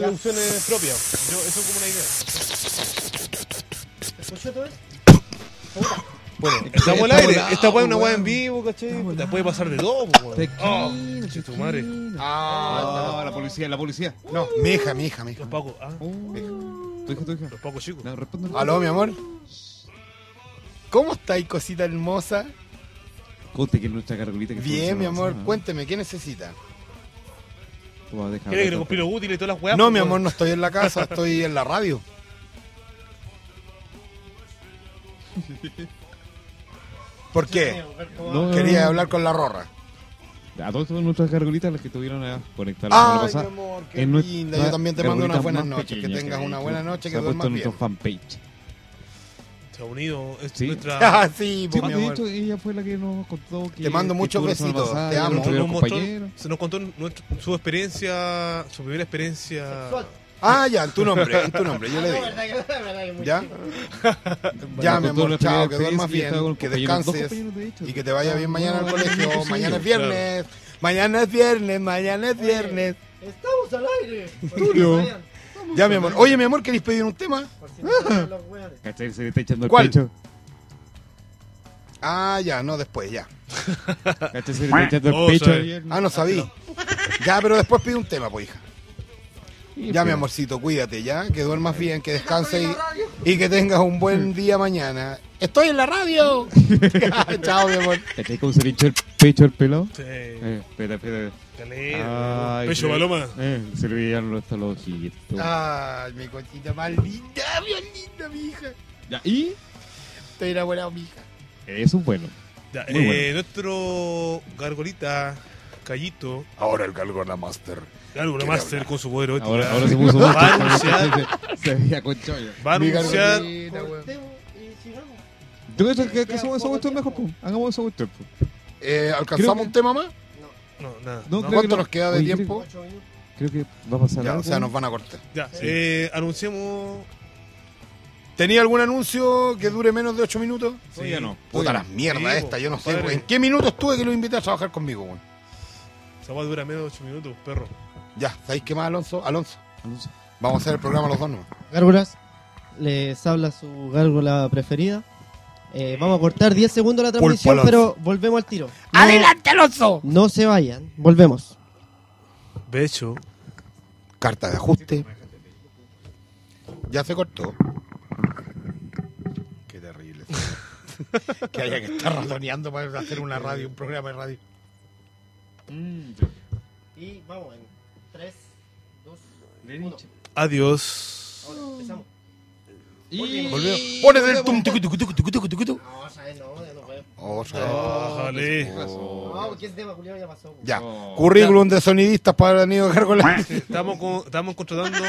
Deducciones propias. Yo, eso es como una idea. ¿Escuchó todo eso? Bueno, estamos al aire. volado, Esta weá es una weá en vivo, ¿cachai? Te puede pasar de todo, weón. Oh, tu madre. Ah, Ah, la policía, la policía. no, mi hija, mi hija, mi hija. Los pacos, ah, Tu hija, tu hija. los pacos chicos. No, responde. Aló, mi amor. ¿Cómo estáis, cosita hermosa? Conte que es nuestra cargolita que Bien, mi amor, cuénteme, ¿qué necesita? ¿Quieres que útiles y todas las weas? No, po, mi amor, no estoy en la casa, estoy en la radio. ¿Por qué? No, Quería hablar con la rorra. A todas nuestras cargolitas, las que estuvieron a conectar la semana Ay, mi pasada. amor, qué en linda. nuestra Yo también te mando unas buenas noches. Que tengas una buena noche, Se que ha puesto duermas en nuestro bien. fanpage. Estados Unidos es Sí. nuestra. Ah, sí, Sí, mi de amor. hecho, ella fue la que nos contó que. Te mando muchos besitos, pasada, te amo. nos mostró- se nos contó nuestro- su experiencia, su primera experiencia. Sexual. Ah, ya, en tu nombre, en tu nombre, yo le digo. ¿Ya? Ya, mi amor, chao, que duermas bien, que descanses y que te vaya bien mañana al colegio. Mañana es viernes, mañana es viernes, mañana es viernes. Estamos al aire. Tulio. Ya, mi amor. Oye, mi amor, ¿queréis pedir un tema? Por si no saben los weones. ¿Cachai? Se le está echando el ¿Cuál? pecho. Ah, ya, no, después, ya. ¿Cachai? Se le está echando el Oh, pecho. sabe. ayer. Ah, no sabí. Ya, pero después pide un tema, pues, hija. Sí, Ya, mi amorcito, cuídate, ya. Que duermas bien, que descanses y, y que tengas un buen día mañana. ¡Estoy en la radio! Chao, mi amor. ¿Cachai cómo se le echó el pecho al pelado? Sí. Eh, espera, espera. Ay, Pecho se- paloma. Eh, se le veían hasta los ojitos. Ay, mi cochita más linda, bien linda, mi hija. Ya, y Estoy enamorado, mi hija. eso es bueno. Ya, Muy eh, bueno. Nuestro gargolita, Callito, Ahora el Galgona Master. Quiere Master hablar. con su poder Ahora, ahora se puso Va a anunciar, se, veía con chollo. va a anunciar Yo creo que, que hagamos esa cuestión mejor, pues. Hagamos esa cuestión, pues. Eh, ¿Alcanzamos que- un tema más? No, nada. No, no. creo ¿Cuánto que nos queda de Oye, tiempo? Creo que va a pasar Ya, algo. o sea, nos van a cortar. Ya, eh, anunciamos. ¿Tenía algún anuncio que dure menos de 8 minutos? Todavía no. Puta las no. mierdas Sí, esta, yo no sé. ¿En qué minutos tuve que lo invité a trabajar conmigo, güey? Esa va a durar menos de 8 minutos, perro. Ya, ¿sabéis qué más, Alonso? Alonso, vamos a hacer el programa los dos, ¿no? Gárgolas, les habla su gárgola preferida. Eh, vamos a cortar 10 segundos la transmisión, Alonso. pero volvemos al tiro. No- ¡Adelante, Alonso! No se vayan, volvemos. De hecho, Carta de ajuste. Ya se cortó. Qué terrible. que haya que estar ratoneando para hacer una radio, un programa de radio. Y vamos en 3, 2, adiós. empezamos. Y... Volvió. Pones el tum tucu, tucu, tucu, tucu, tucu, tucu. No, sabes, no, ya no puedo. Otra vez. Bájale. No, porque ese tema, Julián, ya pasó. Ya. Oh. Currículum de sonidistas para Nido Gárgola. Estamos, con- estamos contratando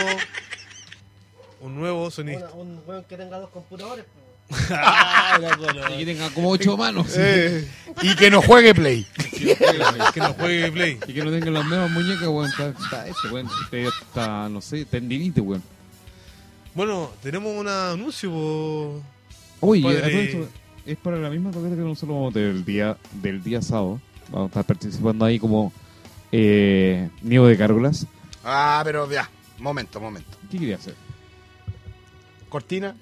un nuevo sonista. Una- un weón que tenga dos computadores. pues. Y que tenga como ocho manos. Eh, y que no juegue Play. Que nos juegue Play. Y que no tenga las mismas muñecas, weón. Está, está ese, weón. Está, está, no sé, tendinite, weón. Bueno, tenemos un anuncio. po. Padre. esto, es para la misma toqueta que nosotros vamos a tener el día, del día sábado. Vamos a estar participando ahí como eh, nido de cárgolas. Ah, pero ya. Momento, momento. ¿Qué quería hacer? Cortina.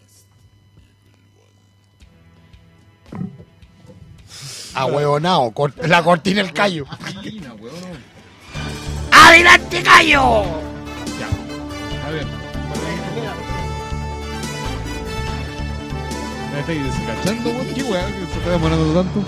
Ahueonao, cort- la cortina el callo. ¡Adelante, Gallo! A ver. ¿Me estáis descachando, weón? ¿Qué weón que se está demorando tanto?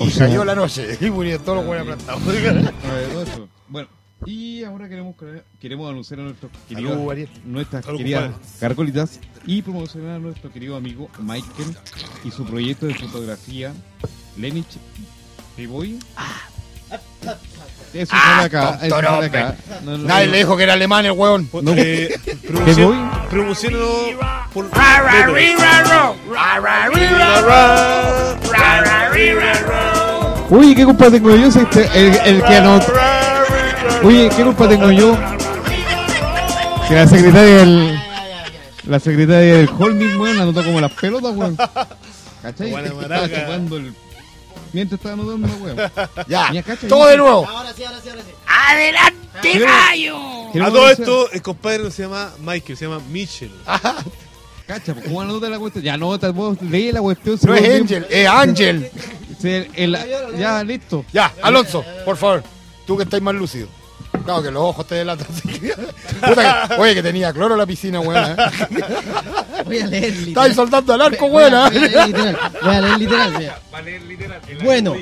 Y cayó la noche. Y murieron todos los buenos plantados. A ver, todo eso. Bueno, y ahora queremos queremos anunciar a nuestros queridos, nuestras Salud, queridas compadre. carcolitas y promocionar a nuestro querido amigo Michael y su proyecto de fotografía Lenich B-Boy. Eso sale acá, eso sale acá. No, no, Nadie no. le dijo que era alemán el hueón. No. Eh. Uy, ¿qué culpa tengo yo? Si este- el, el que anotó. Oye, ¿qué culpa tengo yo? Que la secretaria del. La secretaria del Holming, weón, anotó como las pelotas, weón. ¿Cachai? Buena Estaba maraca. chupando el. Mientras estaba anotando, weón. Ya. Mira, cacha, Todo de nuevo. Ahora sí, ahora sí, ahora sí. ¡Adelante, Gallo! A todo esto, el compadre no se llama Michael, se llama Mitchell. Cacha, pues, ¿cómo anota la cuestión? Ya anota, vos lee la cuestión. No es Angel, es Ángel. ya, listo. Ya, Alonso, por favor. Tú que estás más lúcido. Claro, que los ojos te delatan. así. Puta que- oye, que tenía cloro la piscina, weón. ¿eh? Voy a leer literal. Estáis soltando al arco, Voy a- weón. voy a ¿eh? leer literal. Voy a leer literal. Bueno,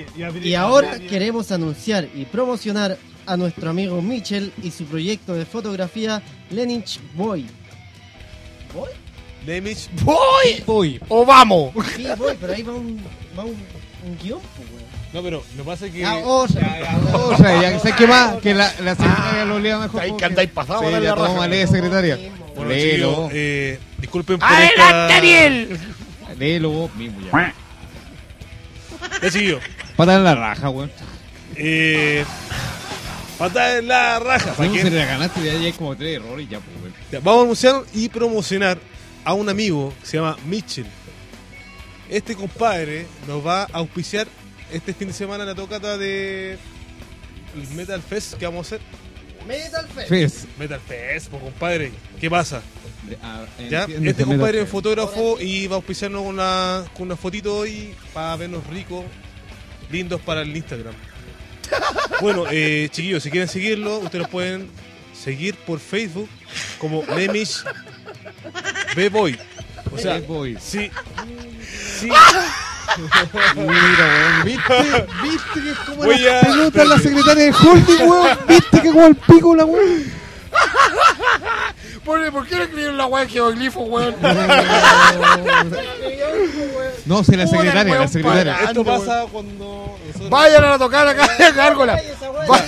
y ahora queremos anunciar y promocionar a nuestro amigo Mitchell y su proyecto de fotografía Lenich Boy. ¿Boy? Lemich, ¡Voy! Voy. ¡O vamos! Sí, Boy, pero ahí va un, va un, un guion, pues, weón. No, pero lo que pasa es que. Ah, otra. O sea, ya ¿sabes qué más? Que la, la secretaria lo lea mejor. Ahí que andáis pasados, Sí, ya la raja. toma, lee, secretaria. Bueno, Léelo. eh, disculpen por ¡Adelante. Ariel! Léelo vos mismo ya. Ya, chiquillos. Patada en la raja, weón. Eh, patada en la raja. ¿Para qué? se la ganaste, ya hay como tres errores ya, pues, weón. Ya, Vamos a anunciar y promocionar a un amigo que se llama Mitchell. Este compadre nos va a auspiciar este fin de semana la tocata de el Metal Fest que vamos a hacer. Metal Fest. Metal Fest, pues compadre. ¿Qué pasa? Ah, ¿Ya? Este compadre es fotógrafo y va a auspiciarnos con una, con una fotito hoy para vernos ricos, lindos para el Instagram. Bueno, eh, chiquillos, si quieren seguirlo, ustedes lo pueden seguir por Facebook como Lemish B-Boy. O sea, B-Boy. sí. Sí. Mira, weón, ¿viste? ¿Viste que es como Voy la a- pelota la secretaria de holding, weón? ¿Viste que como el pico la weón? ¿Por, ¿Por qué le escribieron la weá geoglifo, weón? No, si la Puta, secretaria, weón, la secretaria. para- Esto pasa cuando nosotros- Vayan a la tocar acá, Gárgola. Va-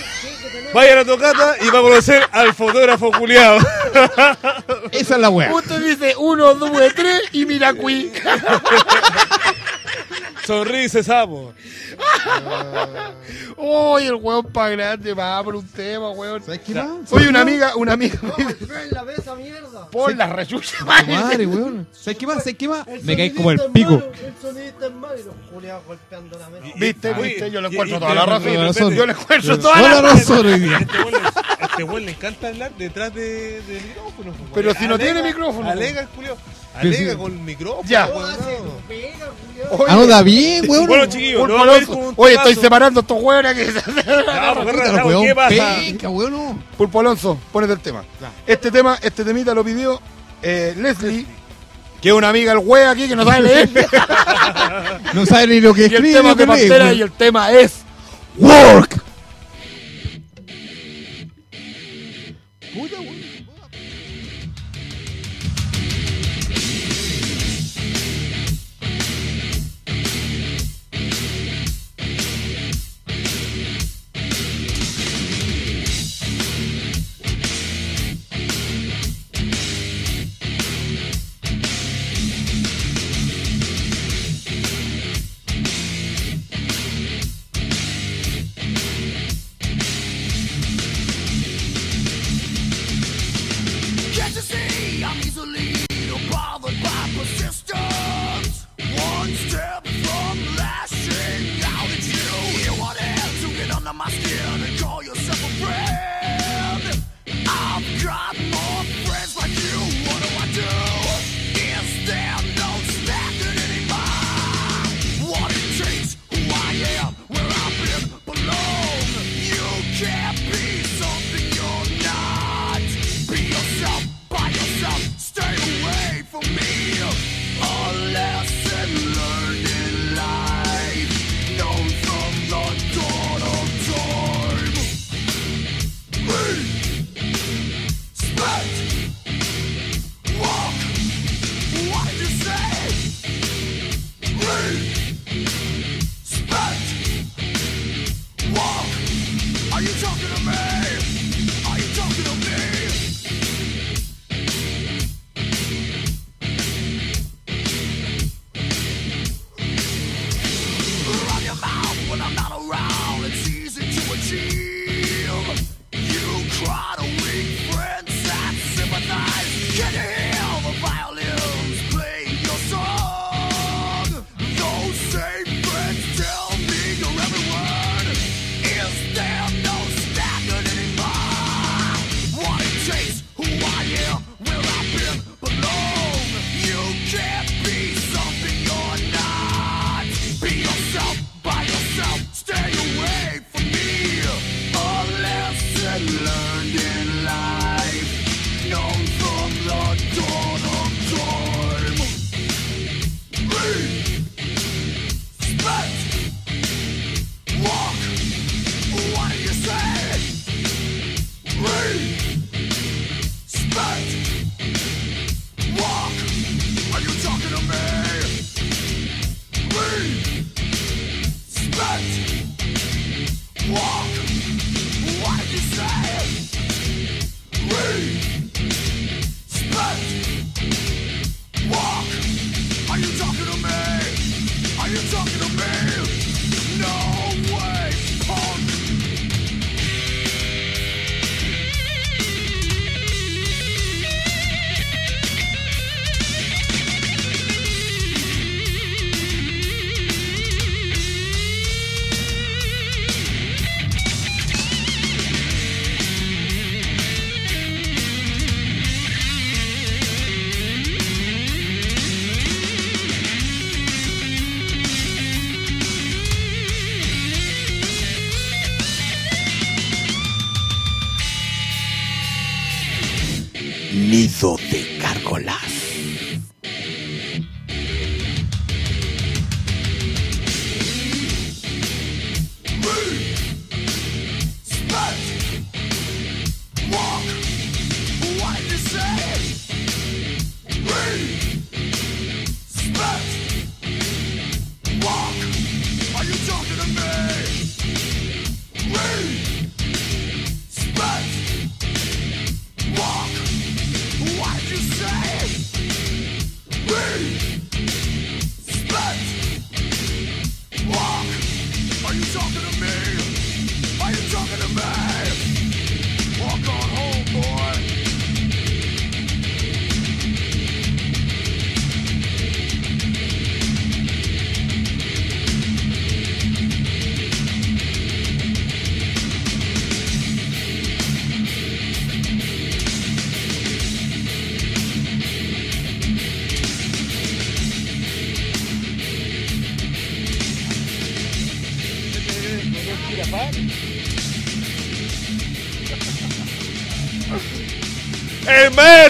vayan a tocata y va a conocer al fotógrafo culiado. Esa es la weá. Usted dice uno, dos, tres y mira, cui. Sonríe, sapo. Uy, el weón pa' grande, va por un tema, weón. ¿Sabes qué más? Oye, una amiga, una amiga. la ve esa mierda. Por la rechucha, Madre, weón. ¿Sabes qué más? ¿Sabes qué más? Me caí como el pico. El sonidista es malo y los golpeando la mesa. ¿Viste? ¿Viste? Yo le encuentro toda la razón. Yo le encuentro Toda la razón. Razón hoy día. A este le- a este le encanta hablar detrás de, del micrófono. pues, Pero si no Alega- tiene micrófono, Alega el. Pero Alega si- con el micrófono. Ya. no. Oye, Ah, no, da bien, weón. Bueno, chiquillos, no Oye, estoy separando a estos hueones que pues, weón, ¿Qué pasa? weón, no. Pulpo Alonso, ponete el tema. Este tema, este temita lo pidió eh, Leslie, que es una amiga del wea aquí que no sabe leer. No sabe ni lo que y el escribe tema ni de Pantera y el tema es Work. Who the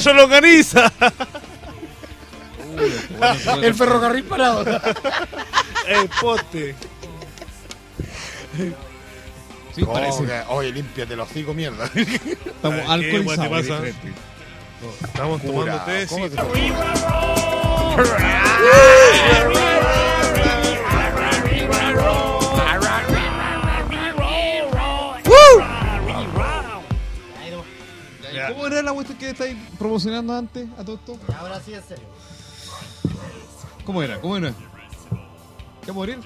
¡El maestro lo organiza! El ferrocarril parado. ¡El poste! Sí, Oh, parece. que- Oye, límpiate los hocico, mierda. Estamos ¿Qué, alcoholizados. Estamos tomando té, promocionando antes a todo esto? Ahora sí, en serio. ¿Cómo era? ¿Cómo era? ¿Qué morir?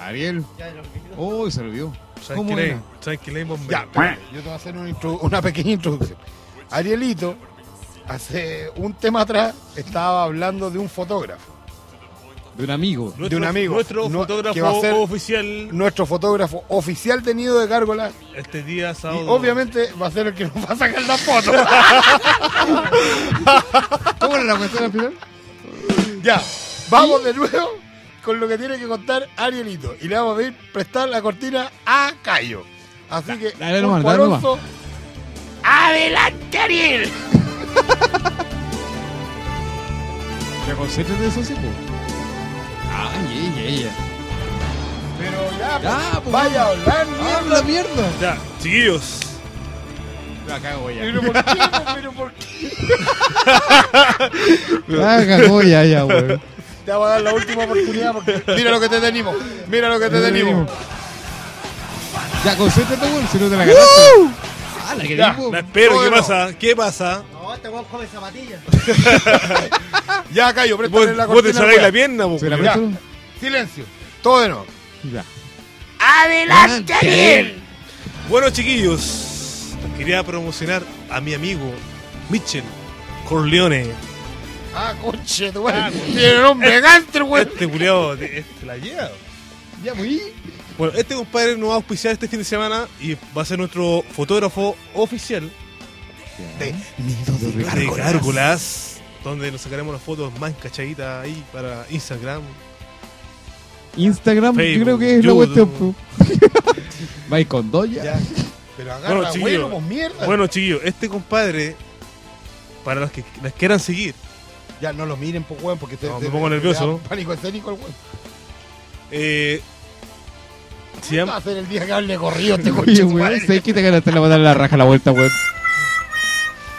Ariel. Olvidé. Oh, se olvidó. ¿Cómo era? Ya, espérate, yo te voy a hacer una, intro- una pequeña introducción. Arielito, hace un tema atrás, estaba hablando de un fotógrafo. De un amigo. Nuestro- de un amigo. Nuestro No, fotógrafo que va a ser- oficial Nuestro fotógrafo oficial de Nido de Gárgola. este día Y sábado. obviamente va a ser el que nos va a sacar la foto. ¿Cómo era la cuestión al final? ya, vamos de nuevo con lo que tiene que contar Arielito. Y le vamos a pedir prestar la cortina a Cayo. Así que, dale nomás, dale nomás. ¡adelante Ariel! ¿Te concentras de eso, sí? Ay, ella, ella. Pero ya, Ya, pues, pues, vaya a hablar, mierda. ¡Habla mierda! Ya, chiquillos. La cago ya. Pero ¿por qué? pues, Pero ¿por qué? La cagó ya, ya, weón. Te vamos a dar la última oportunidad porque mira lo que te tenemos. Mira lo que te tenemos. Ya, concéntrate, weón, si no te la ganaste. ¡Ah, la que Ya. La espero, ¿qué pasa? ¿Qué pasa? No, este weón come zapatillas. Ya, Cayo, Vos, préstale la vos te cortina. sacáis al la pierna, po, ¿Se la culiao. presto? Silencio. Todo de nuevo. Ya. ¡Adelante, Ariel! Bueno, chiquillos, quería promocionar a mi amigo Mitchell Corleone. Ah, conche, tu weón. Tiene nombre gante, el weón. Este culiao te- este la lleva. Ya, pues. Bueno, este compadre nos va a auspiciar este fin de semana y va a ser nuestro fotógrafo oficial De Nido de de Gárgolas, donde nos sacaremos las fotos más cachaditas ahí para Instagram. Instagram, Facebook, yo creo que es la cuestión. po. Va con doya. Ya. Pero agarra, Bueno, chiquillo. bueno, pues mierda. Bueno, chiquillos, este compadre, para los que las quieran seguir, Ya, no lo miren, pues, weón, porque te, No, te- me pongo te nervioso. Pánico escénico, el weón. eh, ¿Qué va a hacer el día que hable corrido este Oye, madre? ¿sabes que te ganaste la la raja a la vuelta, weón?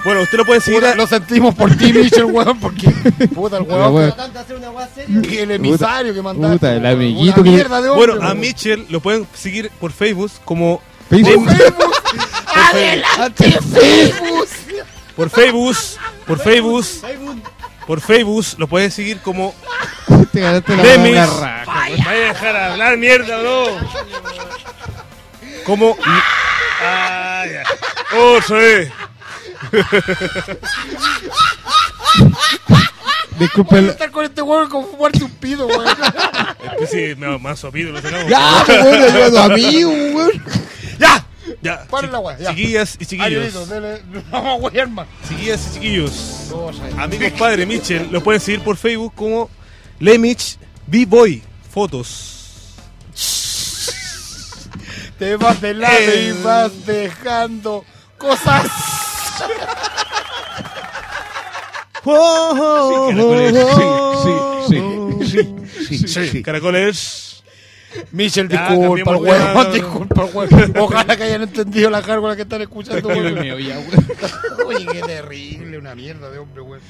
Bueno, usted lo puede seguir Puta, a- Lo sentimos por ti, Michel, weón, porque puta el weón. weón. Tratando de hacer una weá seria. que- El emisario que mandaste. puta, el amiguito Una que- mierda de hombre, Bueno, a weón. Mitchell lo pueden seguir por Facebook como Facebook. ¡Adelante, Facebook! por Facebook, por Facebook, Facebook. Por Facebook lo pueden seguir como Te ganaste la, Lemis. la raja. ¿Vaya a dejar hablar mierda o no? Como Ah, ya. Otra vez. Disculpe. Puedes el- estar con este weón como fumarte un pido, weón. Es que sí, me más sopido lo sacamos. Ya, pues, weón, ayuda a tu amigo, weón. ¡Ya! La ya. Chiquillas y chiquillos. vamos a wear más. Chiquillas y chiquillos. A mi compadre Mitchell lo pueden seguir por Facebook como Lemich B-Boy Fotos. Te vas de lado y vas dejando cosas. Sí, sí, sí. Caracoles. Michel, disculpa, tema. Disculpa, weón. Ojalá que hayan entendido la carga que están escuchando, weón. Oye, qué terrible, una mierda de hombre, weón.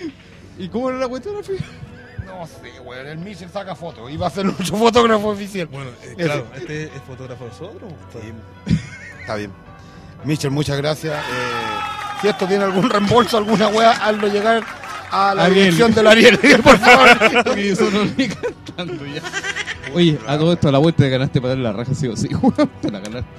¿Y cómo era la cuestión al final? No sé, weón. El Michel saca fotos y va a ser nuestro fotógrafo oficial. Bueno, eh, claro, este es fotógrafo de nosotros. Está bien. Michel, muchas gracias. Eh, si esto tiene algún reembolso, alguna weá, hazlo llegar a la Ariel. dirección del Ariel, por favor. Porque yo solo cantando ya. Oye, a todo esto a la vuelta te ganaste para darle la raja, sí o sí. Te la ganaste.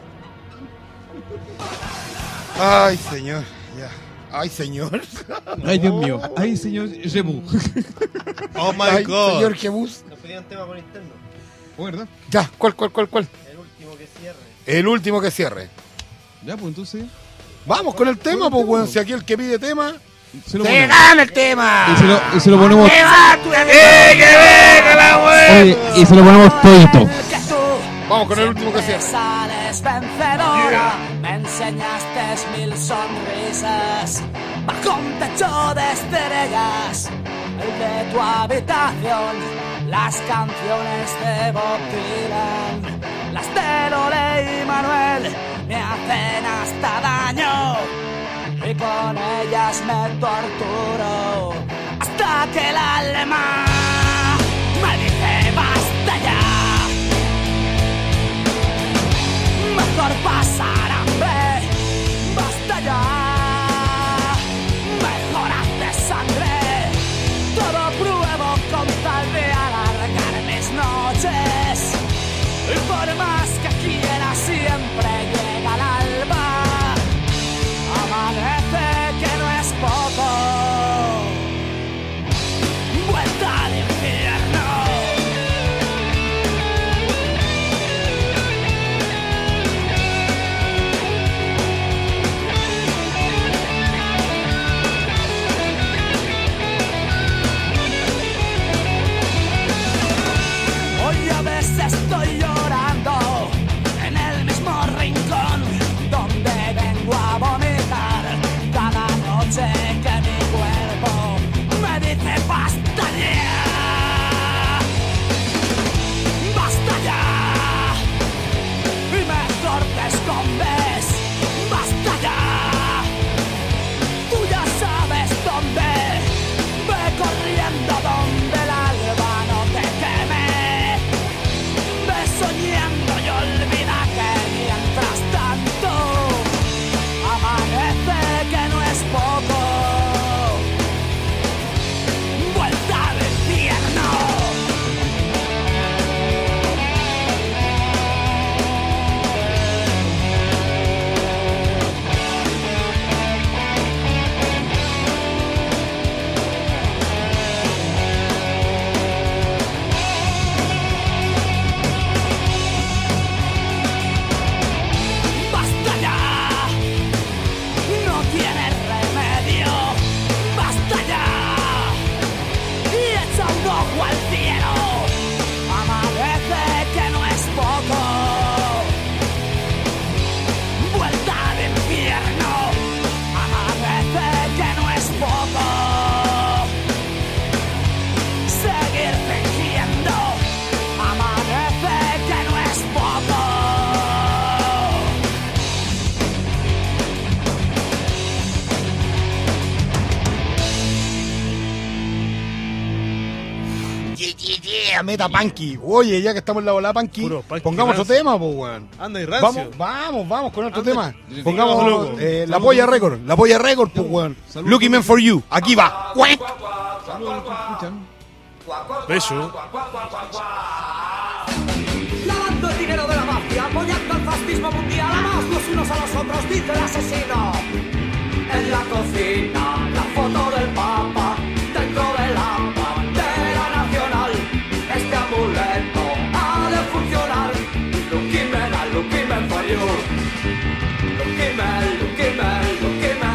Ay, señor. Ya. Ay, señor. Ay, Dios mío. Ay, señor Remu. Oh my Ay, god. señor Jebus. Nos pedían tema por interno. ¿Verdad? Ya, ¿cuál, cuál, cuál, cuál? El último que cierre. El último que cierre. Ya, pues entonces. Vamos con el tema, pues, weón. Si aquí el que pide tema. Se lo ¡Se ponemos. gana el tema! Y se lo, y se lo ponemos. ¡Eh, que venga la weá! Oye, y se lo ponemos todito. Vamos con el último que cierra. sales vencedora, me enseñaste mil sonrisas bajo un techo de estrellas, el de tu habitación, las canciones de Bob Dylan, las de Lole y Manuel me hacen hasta daño con ellas me torturo hasta que el alma me dice basta ya. Mejor pasar meta punky. Oye, ya que estamos en la bola punky pongamos otro tema, pues, weón. Anda y rancio. Vamos, vamos, vamos con otro Anda. tema. Loco. Pongamos eh, la polla record, la polla record, pues, weón. Looking Man for You. Aquí va. Beso. Lavando el dinero de la mafia, apoyando al fascismo mundial, amaos los unos a los otros, dice el asesino. En la cocina, la foto del papa, Lo quema, lo quema, lo quema.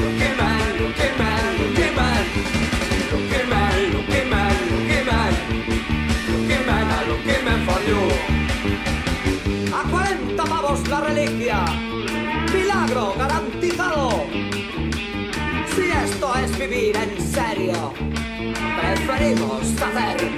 Lo quema, lo quema, lo quema. Lo quema, lo quema, lo quema. Lo quema, lo quema, falló. A 40 pavos la reliquia. Milagro garantizado. Si esto es vivir en serio, preferimos hacer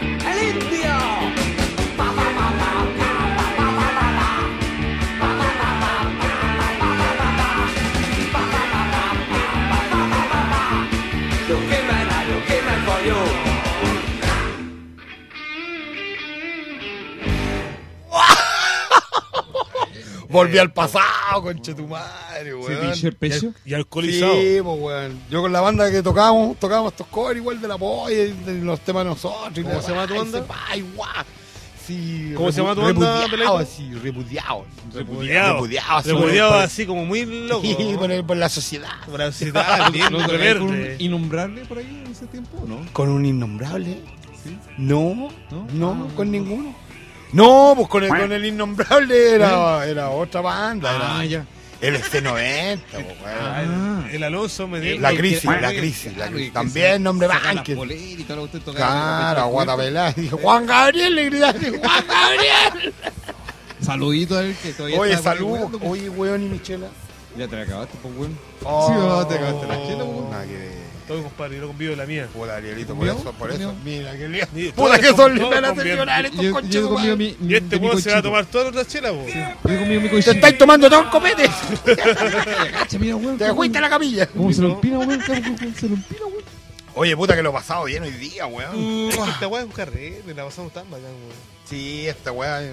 Volví al pasado, conche tu madre, ¿Ese weón. t-shirt pecho? Y alcoholizado. Sí, pues, weón. Yo con la banda que tocábamos, tocábamos estos covers igual de la polla y de los temas de nosotros. y ¿Cómo se llama tu banda? Sí, ¿Cómo se llama tu banda, Repudiado, así, repudiado. Repudiado. Repudiado, así, Repudiado por- así como muy loco. Sí, por, el- por la sociedad. Por la sociedad, bien ¿No con un innombrable por ahí en ese tiempo no? ¿Con un innombrable? Sí. No, ¿No? no, Ah. con ninguno. No, pues con el, con el innombrable era, era otra banda. Ah, Era, ya. El C90, po, weón. Ah, el, el Alonso me dio. La crisis, que- la Oye, crisis, la crisis. También, nombre Vázquez. Claro, la- aguata pelada. Y Dijo, Juan Gabriel le gritaste, Juan Gabriel. Saludito a él que todavía Oye, está salud. weando, pues. Oye, weón y Michela. Ya te la acabaste, pues, weón. Oh. Sí, no, te acabaste la chela, weón. Nada que ver. Todo compadre, yo no convivo la mía. Puta, Arielito, por eso, por eso. Mira, qué lío. Puta, todos que son todos lindas bien. señoras estos madre. mi, mi, Y este mi weón se va a tomar todas nuestras chelas, po. Yo comido mi Te estáis tomando todo el copete. Cacha, mira, weón. Te fuiste a la capilla. ¿Cómo se lo empina, weón? ¿Cómo cómo se lo empina, weón? Oye, puta, que lo he pasado bien hoy día, weón. Esta weá es un carrete, la pasamos tan bacán, weón. Sí, esta weá es,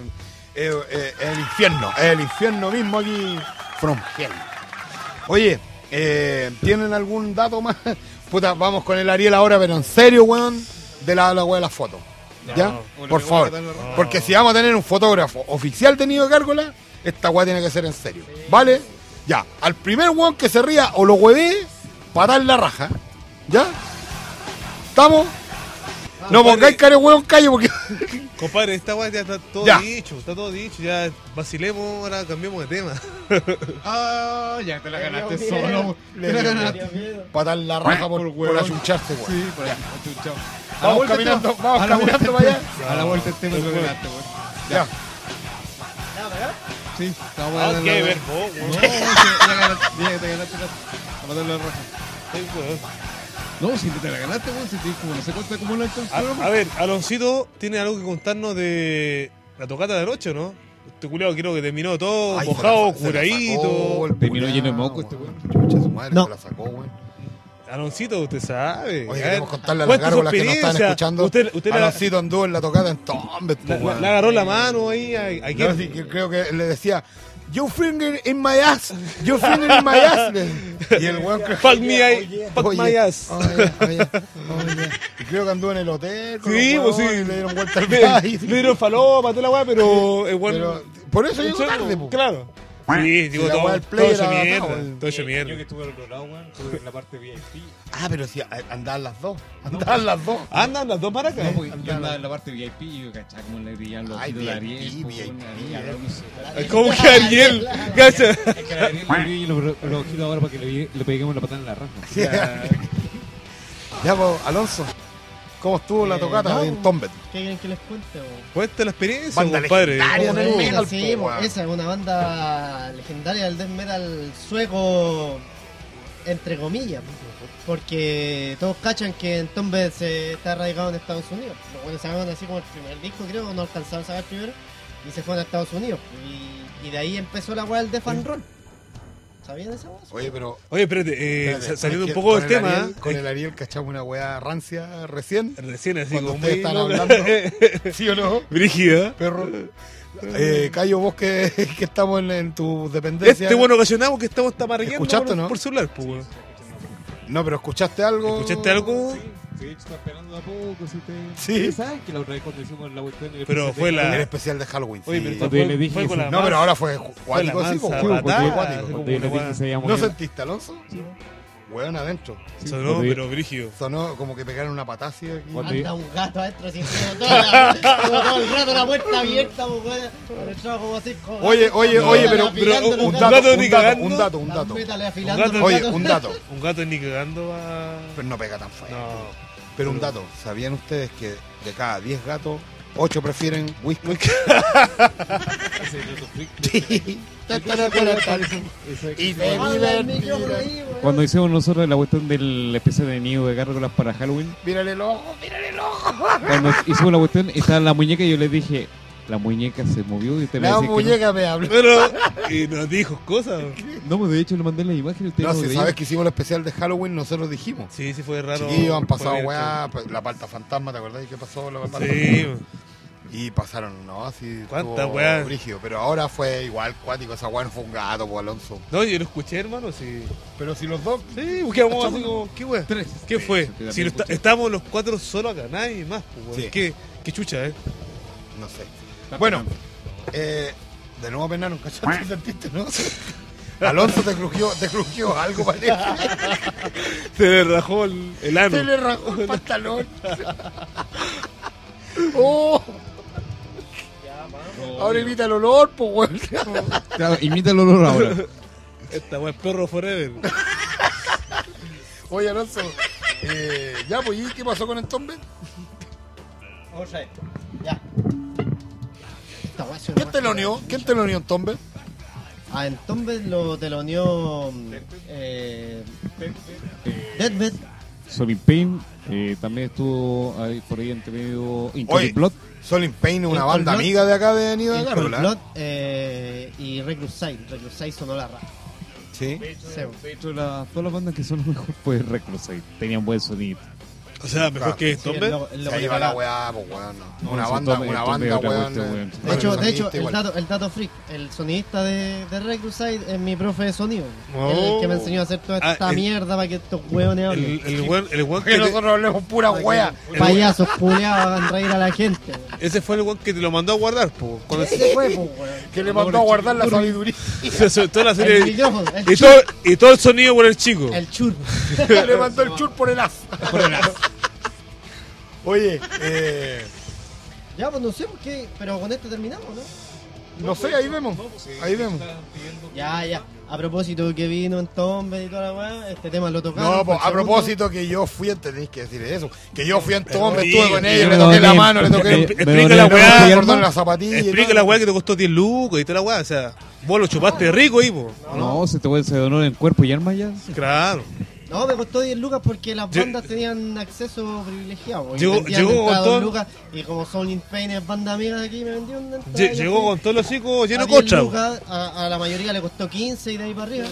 es- es- es el infierno. Es el infierno mismo aquí. From hell. Oye, eh, ¿tienen algún dato más? Puta, vamos con el Ariel ahora, pero en serio, weón, de la, la de la foto. ¿Ya? Por favor. Porque si vamos a tener un fotógrafo oficial de Nido de Gárgola, esta weá tiene que ser en serio. ¿Vale? Ya. Al primer weón que se ría o lo hueve, para dar la raja. ¿Ya? ¿Estamos? No pongáis cara weón calle porque. Compadre, esta weá ya está todo Ya. dicho, está todo dicho, ya vacilemos, ahora cambiemos de tema. Ah, ya te la ganaste Dios solo. weón. Te la ganaste. para dar la raja por, Por por huevón. achuncharse, weón. Sí, por ahí. Chuchao. A la Vamos vuelta caminando, vamos A la vuelta caminando para allá. A la vuelta el tema lo ganaste, weón. Ya. Sí, estamos Ah, a ver No, weón. sí, ya ganaste, ya te ganaste la. Raja. Ay, weón. No, si te la ganaste, weón, si te como no sé cuánto como la alcanzó. A, a ver, Aloncito tiene algo que contarnos de la tocata de anoche, ¿no? Este culiado creo que terminó todo Ay, mojado, se la- se la sacó curadito. el Terminó culiao, lleno de moco este weón. Chucha, su madre No. se la sacó, weón. Aloncito, usted sabe. Oye, A ver, queremos contarle a las cuente su gárgolas que nos están experiencia. escuchando. Usted, usted la, Aloncito anduvo en la tocada en la- la- weón. le agarró la mano ahí. ¿A, a No, quién? sí, que creo que le decía, Your finger in my ass, your finger in my ass. Y el weón creo Fuck me, I- fuck Oye, my ass. oye, oye, oye. Y creo que anduvo en el hotel. con Sí, los pues sí. Le dieron vuelta al país. le dieron falopa, toda la weá, pero el weón. Pero por eso llegó tarde, po. Claro. Sí, digo, todo, todo play hecho era mierda. acá. Todo hecho mierda. Yo que estuve al otro lado, weón, estuve en la parte VIP. Ah, pero sí, andaban las dos. Andaban las dos. Andan las dos maracas. No, porque yo andaba en la parte VIP y yo cachaba cómo le brillan los Ay, ojitos de Ariel. pues, VIP, como que Ariel. Cacha. Es que a Ariel le brillan los, ojitos ahora para que le, peguemos la patada en la raja. Ya, pues, Alonso. ¿Cómo estuvo la Eh, tocata no, en Tombet? ¿Qué quieren que les cuente? o? Cuenta la experiencia, Banda compadre. legendaria del sí, metal, sí, po, esa es una banda legendaria del death metal sueco, entre comillas, porque todos cachan que en Tombe se está radicado en Estados Unidos. Los buenos sacaron así como el primer disco, creo, no alcanzaron a sacar primero, y se fueron a Estados Unidos. Y, y de ahí empezó la weá del death and roll. ¿Sabían esa weá? Oye, pero. Oye, espérate, eh, espérate, saliendo ¿sabes un poco del tema. Ariel- con el Ariel cachamos una weá rancia recién. Recién así Cuando como ustedes muy están hablando. ¿Sí o no? Brígida. Perro. Eh, Cayo, vos que, que estamos en, en tu dependencia. Este bueno ocasionamos que estamos ¿Escuchaste, por, no? por celular, pues. No, pero ¿escuchaste algo? ¿Escuchaste algo? Sí, hecho, está esperando a poco. Si usted... Sí. Ustedes saben que la otra vez cuando hicimos la cuestión. Pero fue la- El especial de Halloween. Oye, sí. pero Cuando yo fue, le dije fue con que la No, pero ahora fue cuático, sí, Sí, cuático. ¿No sentiste, Alonso? Weón adentro. Sonó, cuando yo- pero brígido. Sonó como que pegaron una patacia aquí. Anda un gato adentro como toda la- como todo el rato la puerta abierta, como así, como Oye, gato, oye, oye, gato pero, pero un gatos. dato, gato un ni dato, cagando. un dato, un dato. métales afilando Un gato. Oye, un dato. Un gato ni cagando va. Pero no pega tan fuerte. No. Pero un dato, ¿sabían ustedes que de cada 10 gatos, 8 prefieren whisky? Y ahí, weón. Cuando hicimos nosotros la cuestión del especial de nido de gárgolas para Halloween, Mírale el ojo, mírale el ojo. cuando hicimos la cuestión, estaba la muñeca y yo les dije, la muñeca se movió y usted me La decía que muñeca me habló. Pero. Y nos dijo cosas. no. No, de hecho le mandé la imagen y usted No, no si sabes que hicimos el especial de Halloween, nosotros dijimos. Sí, sí, fue raro. Chiquillos, han pasado weá, pues, la palta fantasma, ¿te acordás qué pasó? La palta Sí, fantasma? Y pasaron, ¿no? Así ¿Cuántas estuvo brígido. Pero ahora fue igual cuático, esa weá no fue un gato, pues Alonso. No, yo lo escuché, hermano, sí. Pero si los dos. Sí, buscamos así como, ¿qué weá? Tres. ¿Qué fue? Sí, Si no está- escuché. estamos los cuatro solos acá, nadie más, pues, weón. Sí. ¿Qué, qué chucha, eh. No sé. Bueno, eh, de nuevo penaron, ¿cachaste? ¿Sentiste, no? Alonso te crujió, te crujió algo, parece. Se le rajó el, el ano. Se le rajó el pantalón. ¡Oh! Ahora imita el olor, pues, weón. Claro, imita el olor ahora. Esta weá es perro forever. Oye, Alonso, eh, ya, pues, ¿y qué pasó con Entombe? Vamos a ver. Ya. ¿Quién te lo unió? ¿Quién te lo unió Entombe? Ah, entonces lo te lo unió eh, Deadbed. Sonic Pain eh, también estuvo ahí por ahí entre medio Oye, Incomplete Blood. Solid Pain, una banda Blood. amiga de acá de Nido de Incomplete Carola. Blood, eh, y. Recluse Side sonó la rata. Sí. De hecho, la- todas las bandas que son mejor fue Recluse. Tenían buen sonido. O sea, mejor Claro. que Sí, el Tombe. logo- el Se logo lleva de la weá, pues weón. no. Una sí, banda, Tombe- una Tombe banda, es otra weón. De hecho, de hecho el, dato, el dato freak, el sonidista de, de Side es mi profe de sonido. Oh. El que me enseñó a hacer toda Ah, esta el- mierda para que estos hueones hablen. El, el weón, el weón que Que nosotros hablemos pura weá. Payasos culeados hagan reír a la gente. ese fue el weón que te lo mandó a guardar, po. Ese fue, pues, weón. Que le mandó a guardar la sabiduría. soltó la El serie. el Y todo, y todo el sonido por el chico. el chur. le mandó el chur por el as. Oye, eh, Ya, pues no sé por qué, pero con esto terminamos, ¿no? no sé, ahí vemos. Ahí vemos. Ya, ya. A propósito que vino en Tombe y toda la weá, este tema lo tocaron. No, pues, a propósito que yo fui, tenéis que decir eso. Que yo fui en Tombe, estuve con ellos, le toqué la mano, le toqué Explica la weá, arma. la zapatilla. Explica la weá que te costó 10 lucas y toda la weá. O sea, vos lo chupaste rico ahí, po. No, se te puede se donó en cuerpo y alma ya. Claro. No, me costó 10 lucas porque las bandas tenían acceso privilegiado. y Llegó- llegó con todo- lucas, y como Soul in Pain es banda amiga de aquí, me vendió una entrada. Lle- yo Llegó con todos los hijos a llenos de 10 cocha. lucas, a, a la mayoría le costó 15 y de ahí para arriba.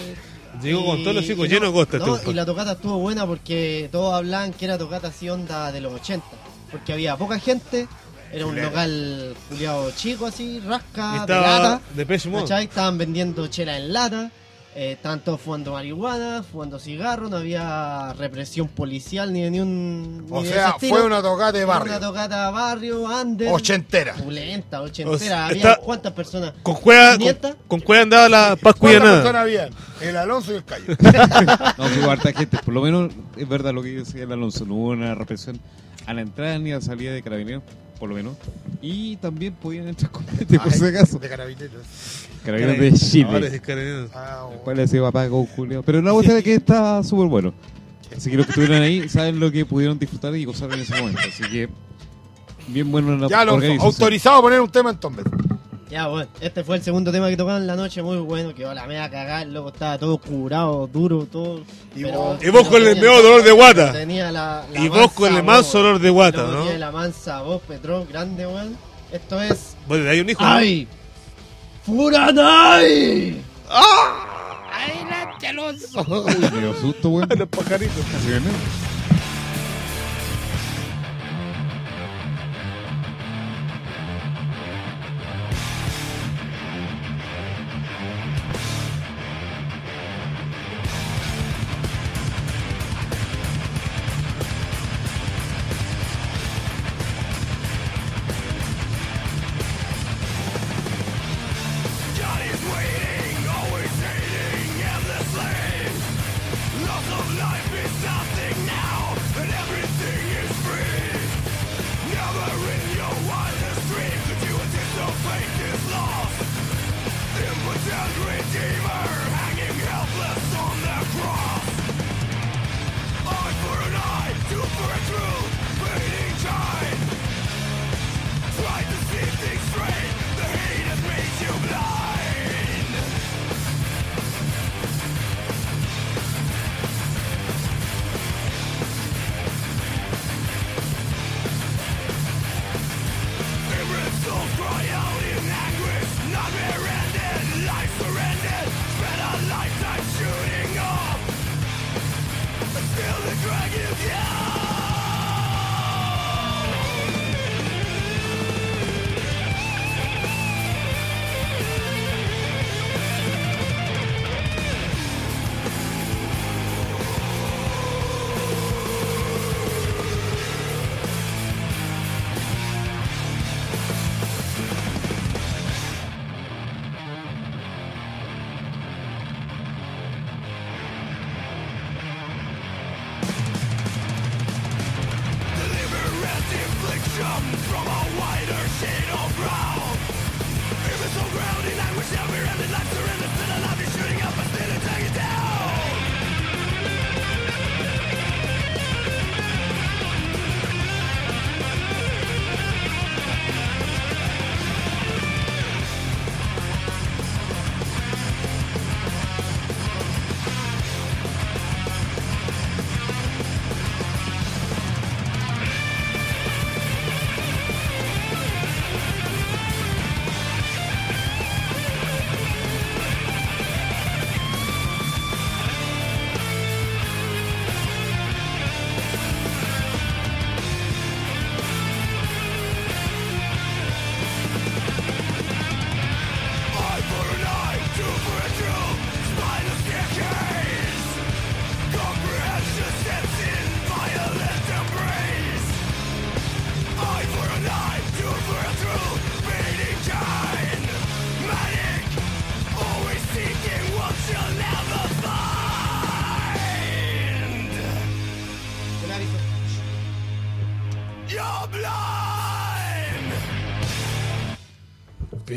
Llegó con Y- todos los hijos y llenos de no- costa. no, este y compadre. la tocata estuvo buena porque todos hablaban que era tocata así onda de los 80. Porque había poca gente, era un local culiado chico así, Y rasca, de estaba lata. de Depeche Mode. ¿cachai? Estaban vendiendo chela en lata, eh, todos fumando marihuana, fumando cigarro, no había represión policial ni de ni un. O ni de sea, fue una tocata de Fue barrio. Una tocata barrio, under. Ochentera. Pulenta, O ochentera. sea, había está- cuántas personas. Con cueva, con, 500. con cueva andaba la Pascua y ¿Cuántas nada. personas habían? El Alonso y el Cayo. No, hubo harta gente. Por lo menos es verdad lo que decía el Alonso. No hubo una represión a la entrada ni a la salida de carabineros, por lo menos. Y también podían entrar con gente, por si acaso. De carabineros. Carabineros de Chile. Ahora es carabineros. Ah, bueno. ¿Cuál es ese papá con Julio? Pero la cuestión es que está súper bueno. Así que los que estuvieron ahí saben lo que pudieron disfrutar y gozar en ese momento. Así que bien bueno la Ya, organización. autorizado a poner un tema en Tombe. Ya, bueno, este fue el segundo tema que tocaban en la noche, muy bueno, que la media cagada, el loco estaba todo curado, duro, todo. Y pero- vos- y vos con el medio dolor de guata. Tenía la, la Y vos con el mansa manso voz, olor de guata, ¿no? Tiene la mansa voz, Petrov, grande, weón. Esto es. Bueno, ahí un hijo. ¡Ay! ¡Furanai! Adelante, Alonso. Uy, me dio susto, weón. Los pajaritos.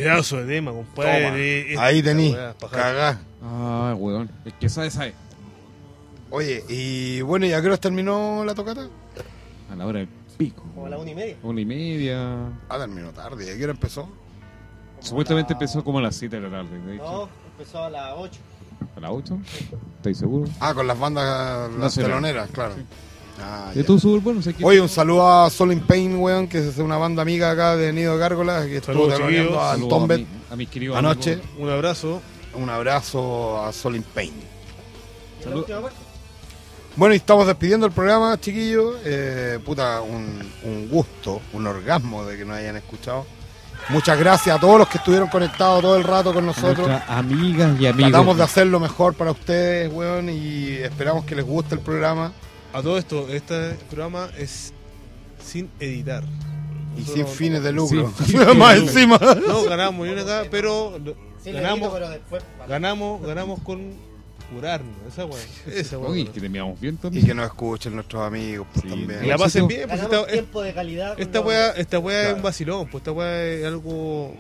Pedazo de tema, compadre. Esta Ahí tení, cagá. Ah, weón. El que sabe, sabe. Oye, y bueno, ¿y a qué hora terminó la tocata? A la hora del pico. Como a la una y media. Una y media. Ah, terminó tarde. ¿Y a qué hora empezó? Supuestamente empezó como a las 7 de la tarde. De hecho, No, empezó a las 8. ¿A las 8? ¿Estáis seguros? Ah, con las bandas, las Nacional. teloneras, claro. Ah, Y ya. estuvo súper bueno. sé que- Oye, un saludo a Soul in Pain, weón, que es una banda amiga acá de Nido de Gárgolas, que estuvo chiquillos. a Saludos a, Tombet mi- a mis queridos anoche. amigos. Un abrazo. Un abrazo a Soul in Pain. ¿Y la última parte? Bueno, y estamos despidiendo el programa, chiquillos. Eh, puta, un, un gusto, un orgasmo de que nos hayan escuchado. Muchas gracias a todos los que estuvieron conectados todo el rato con nosotros. amigas y amigos. Tratamos de hacer lo mejor para ustedes, weón, y esperamos que les guste el programa A todo esto, este programa es sin editar. y sin fines de lucro. Sin fines de Más encima. No ganamos ni una acá, pero Sí, ganamos, pero después. ganamos, ganamos con curarnos. Esa weá. Esa weá. Oye, que terminamos bien Y también. que nos escuchen nuestros amigos pues, Sí. también. Y la pasen bien, pues esta, tiempo de calidad. esta weá, esta weá es Claro. un vacilón, pues esta weá es algo.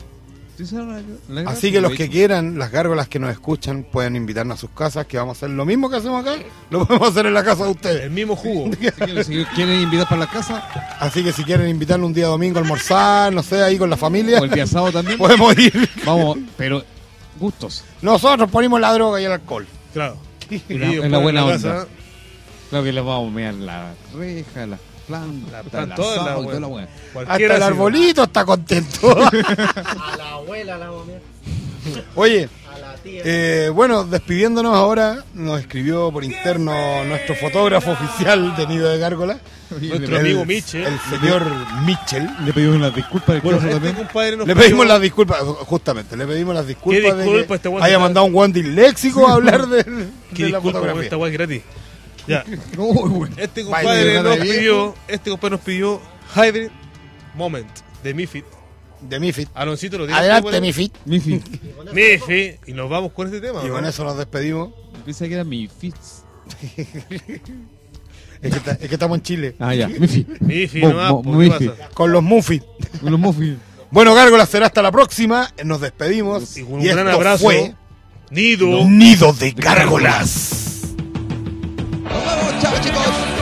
Así que los que quieran, las gárgolas que nos escuchan, pueden invitarnos a sus casas, que vamos a hacer lo mismo que hacemos acá, lo podemos hacer en la casa de El ustedes. mismo jugo. Si quieren, si quieren invitar para la casa, Así que si quieren invitarnos un día domingo a almorzar, no sé, ahí con la familia, o el día sábado también, podemos ir. vamos, pero gustos. Nosotros ponemos la droga y el alcohol. Claro. En la- en buena onda. Claro que les vamos a mear la reja, las La planta, toda la asado. Hasta el arbolito está contento. A la abuela la vamos a mirar, Oye, A la tía. eh, bueno, despidiéndonos ahora, nos escribió por interno nuestro fotógrafo oficial de Nido de Gárgola, Nuestro el- amigo Miche. el señor Mitchell. Le pedimos las disculpas del Bueno, caso este también. Le pedimos pidió- las disculpas, justamente, le pedimos las disculpas ¿Qué de disculpa que este haya mandado un guante léxico a hablar de, de la fotografía. esta gratis. Ya. Bueno. Este compadre nos pidió, este compadre nos pidió Hybrid Moment de Mifid. De Mifid. Aloncito lo tiene. Adelante. Mifi. weón? Mifid. Y nos vamos con este tema. Y ¿no? con eso nos despedimos. Pensé que era mi fits. Es que, está- es que estamos en Chile. Ah, ya, Mifi. Mifid, Mo- nomás, pues, ¿qué Mifid. pasa? Con los Muffy. Bueno, Gárgola, será hasta la próxima. Nos despedimos. Y con un Y gran esto abrazo. fue Nido. Nido de Gárgolas. tacticals.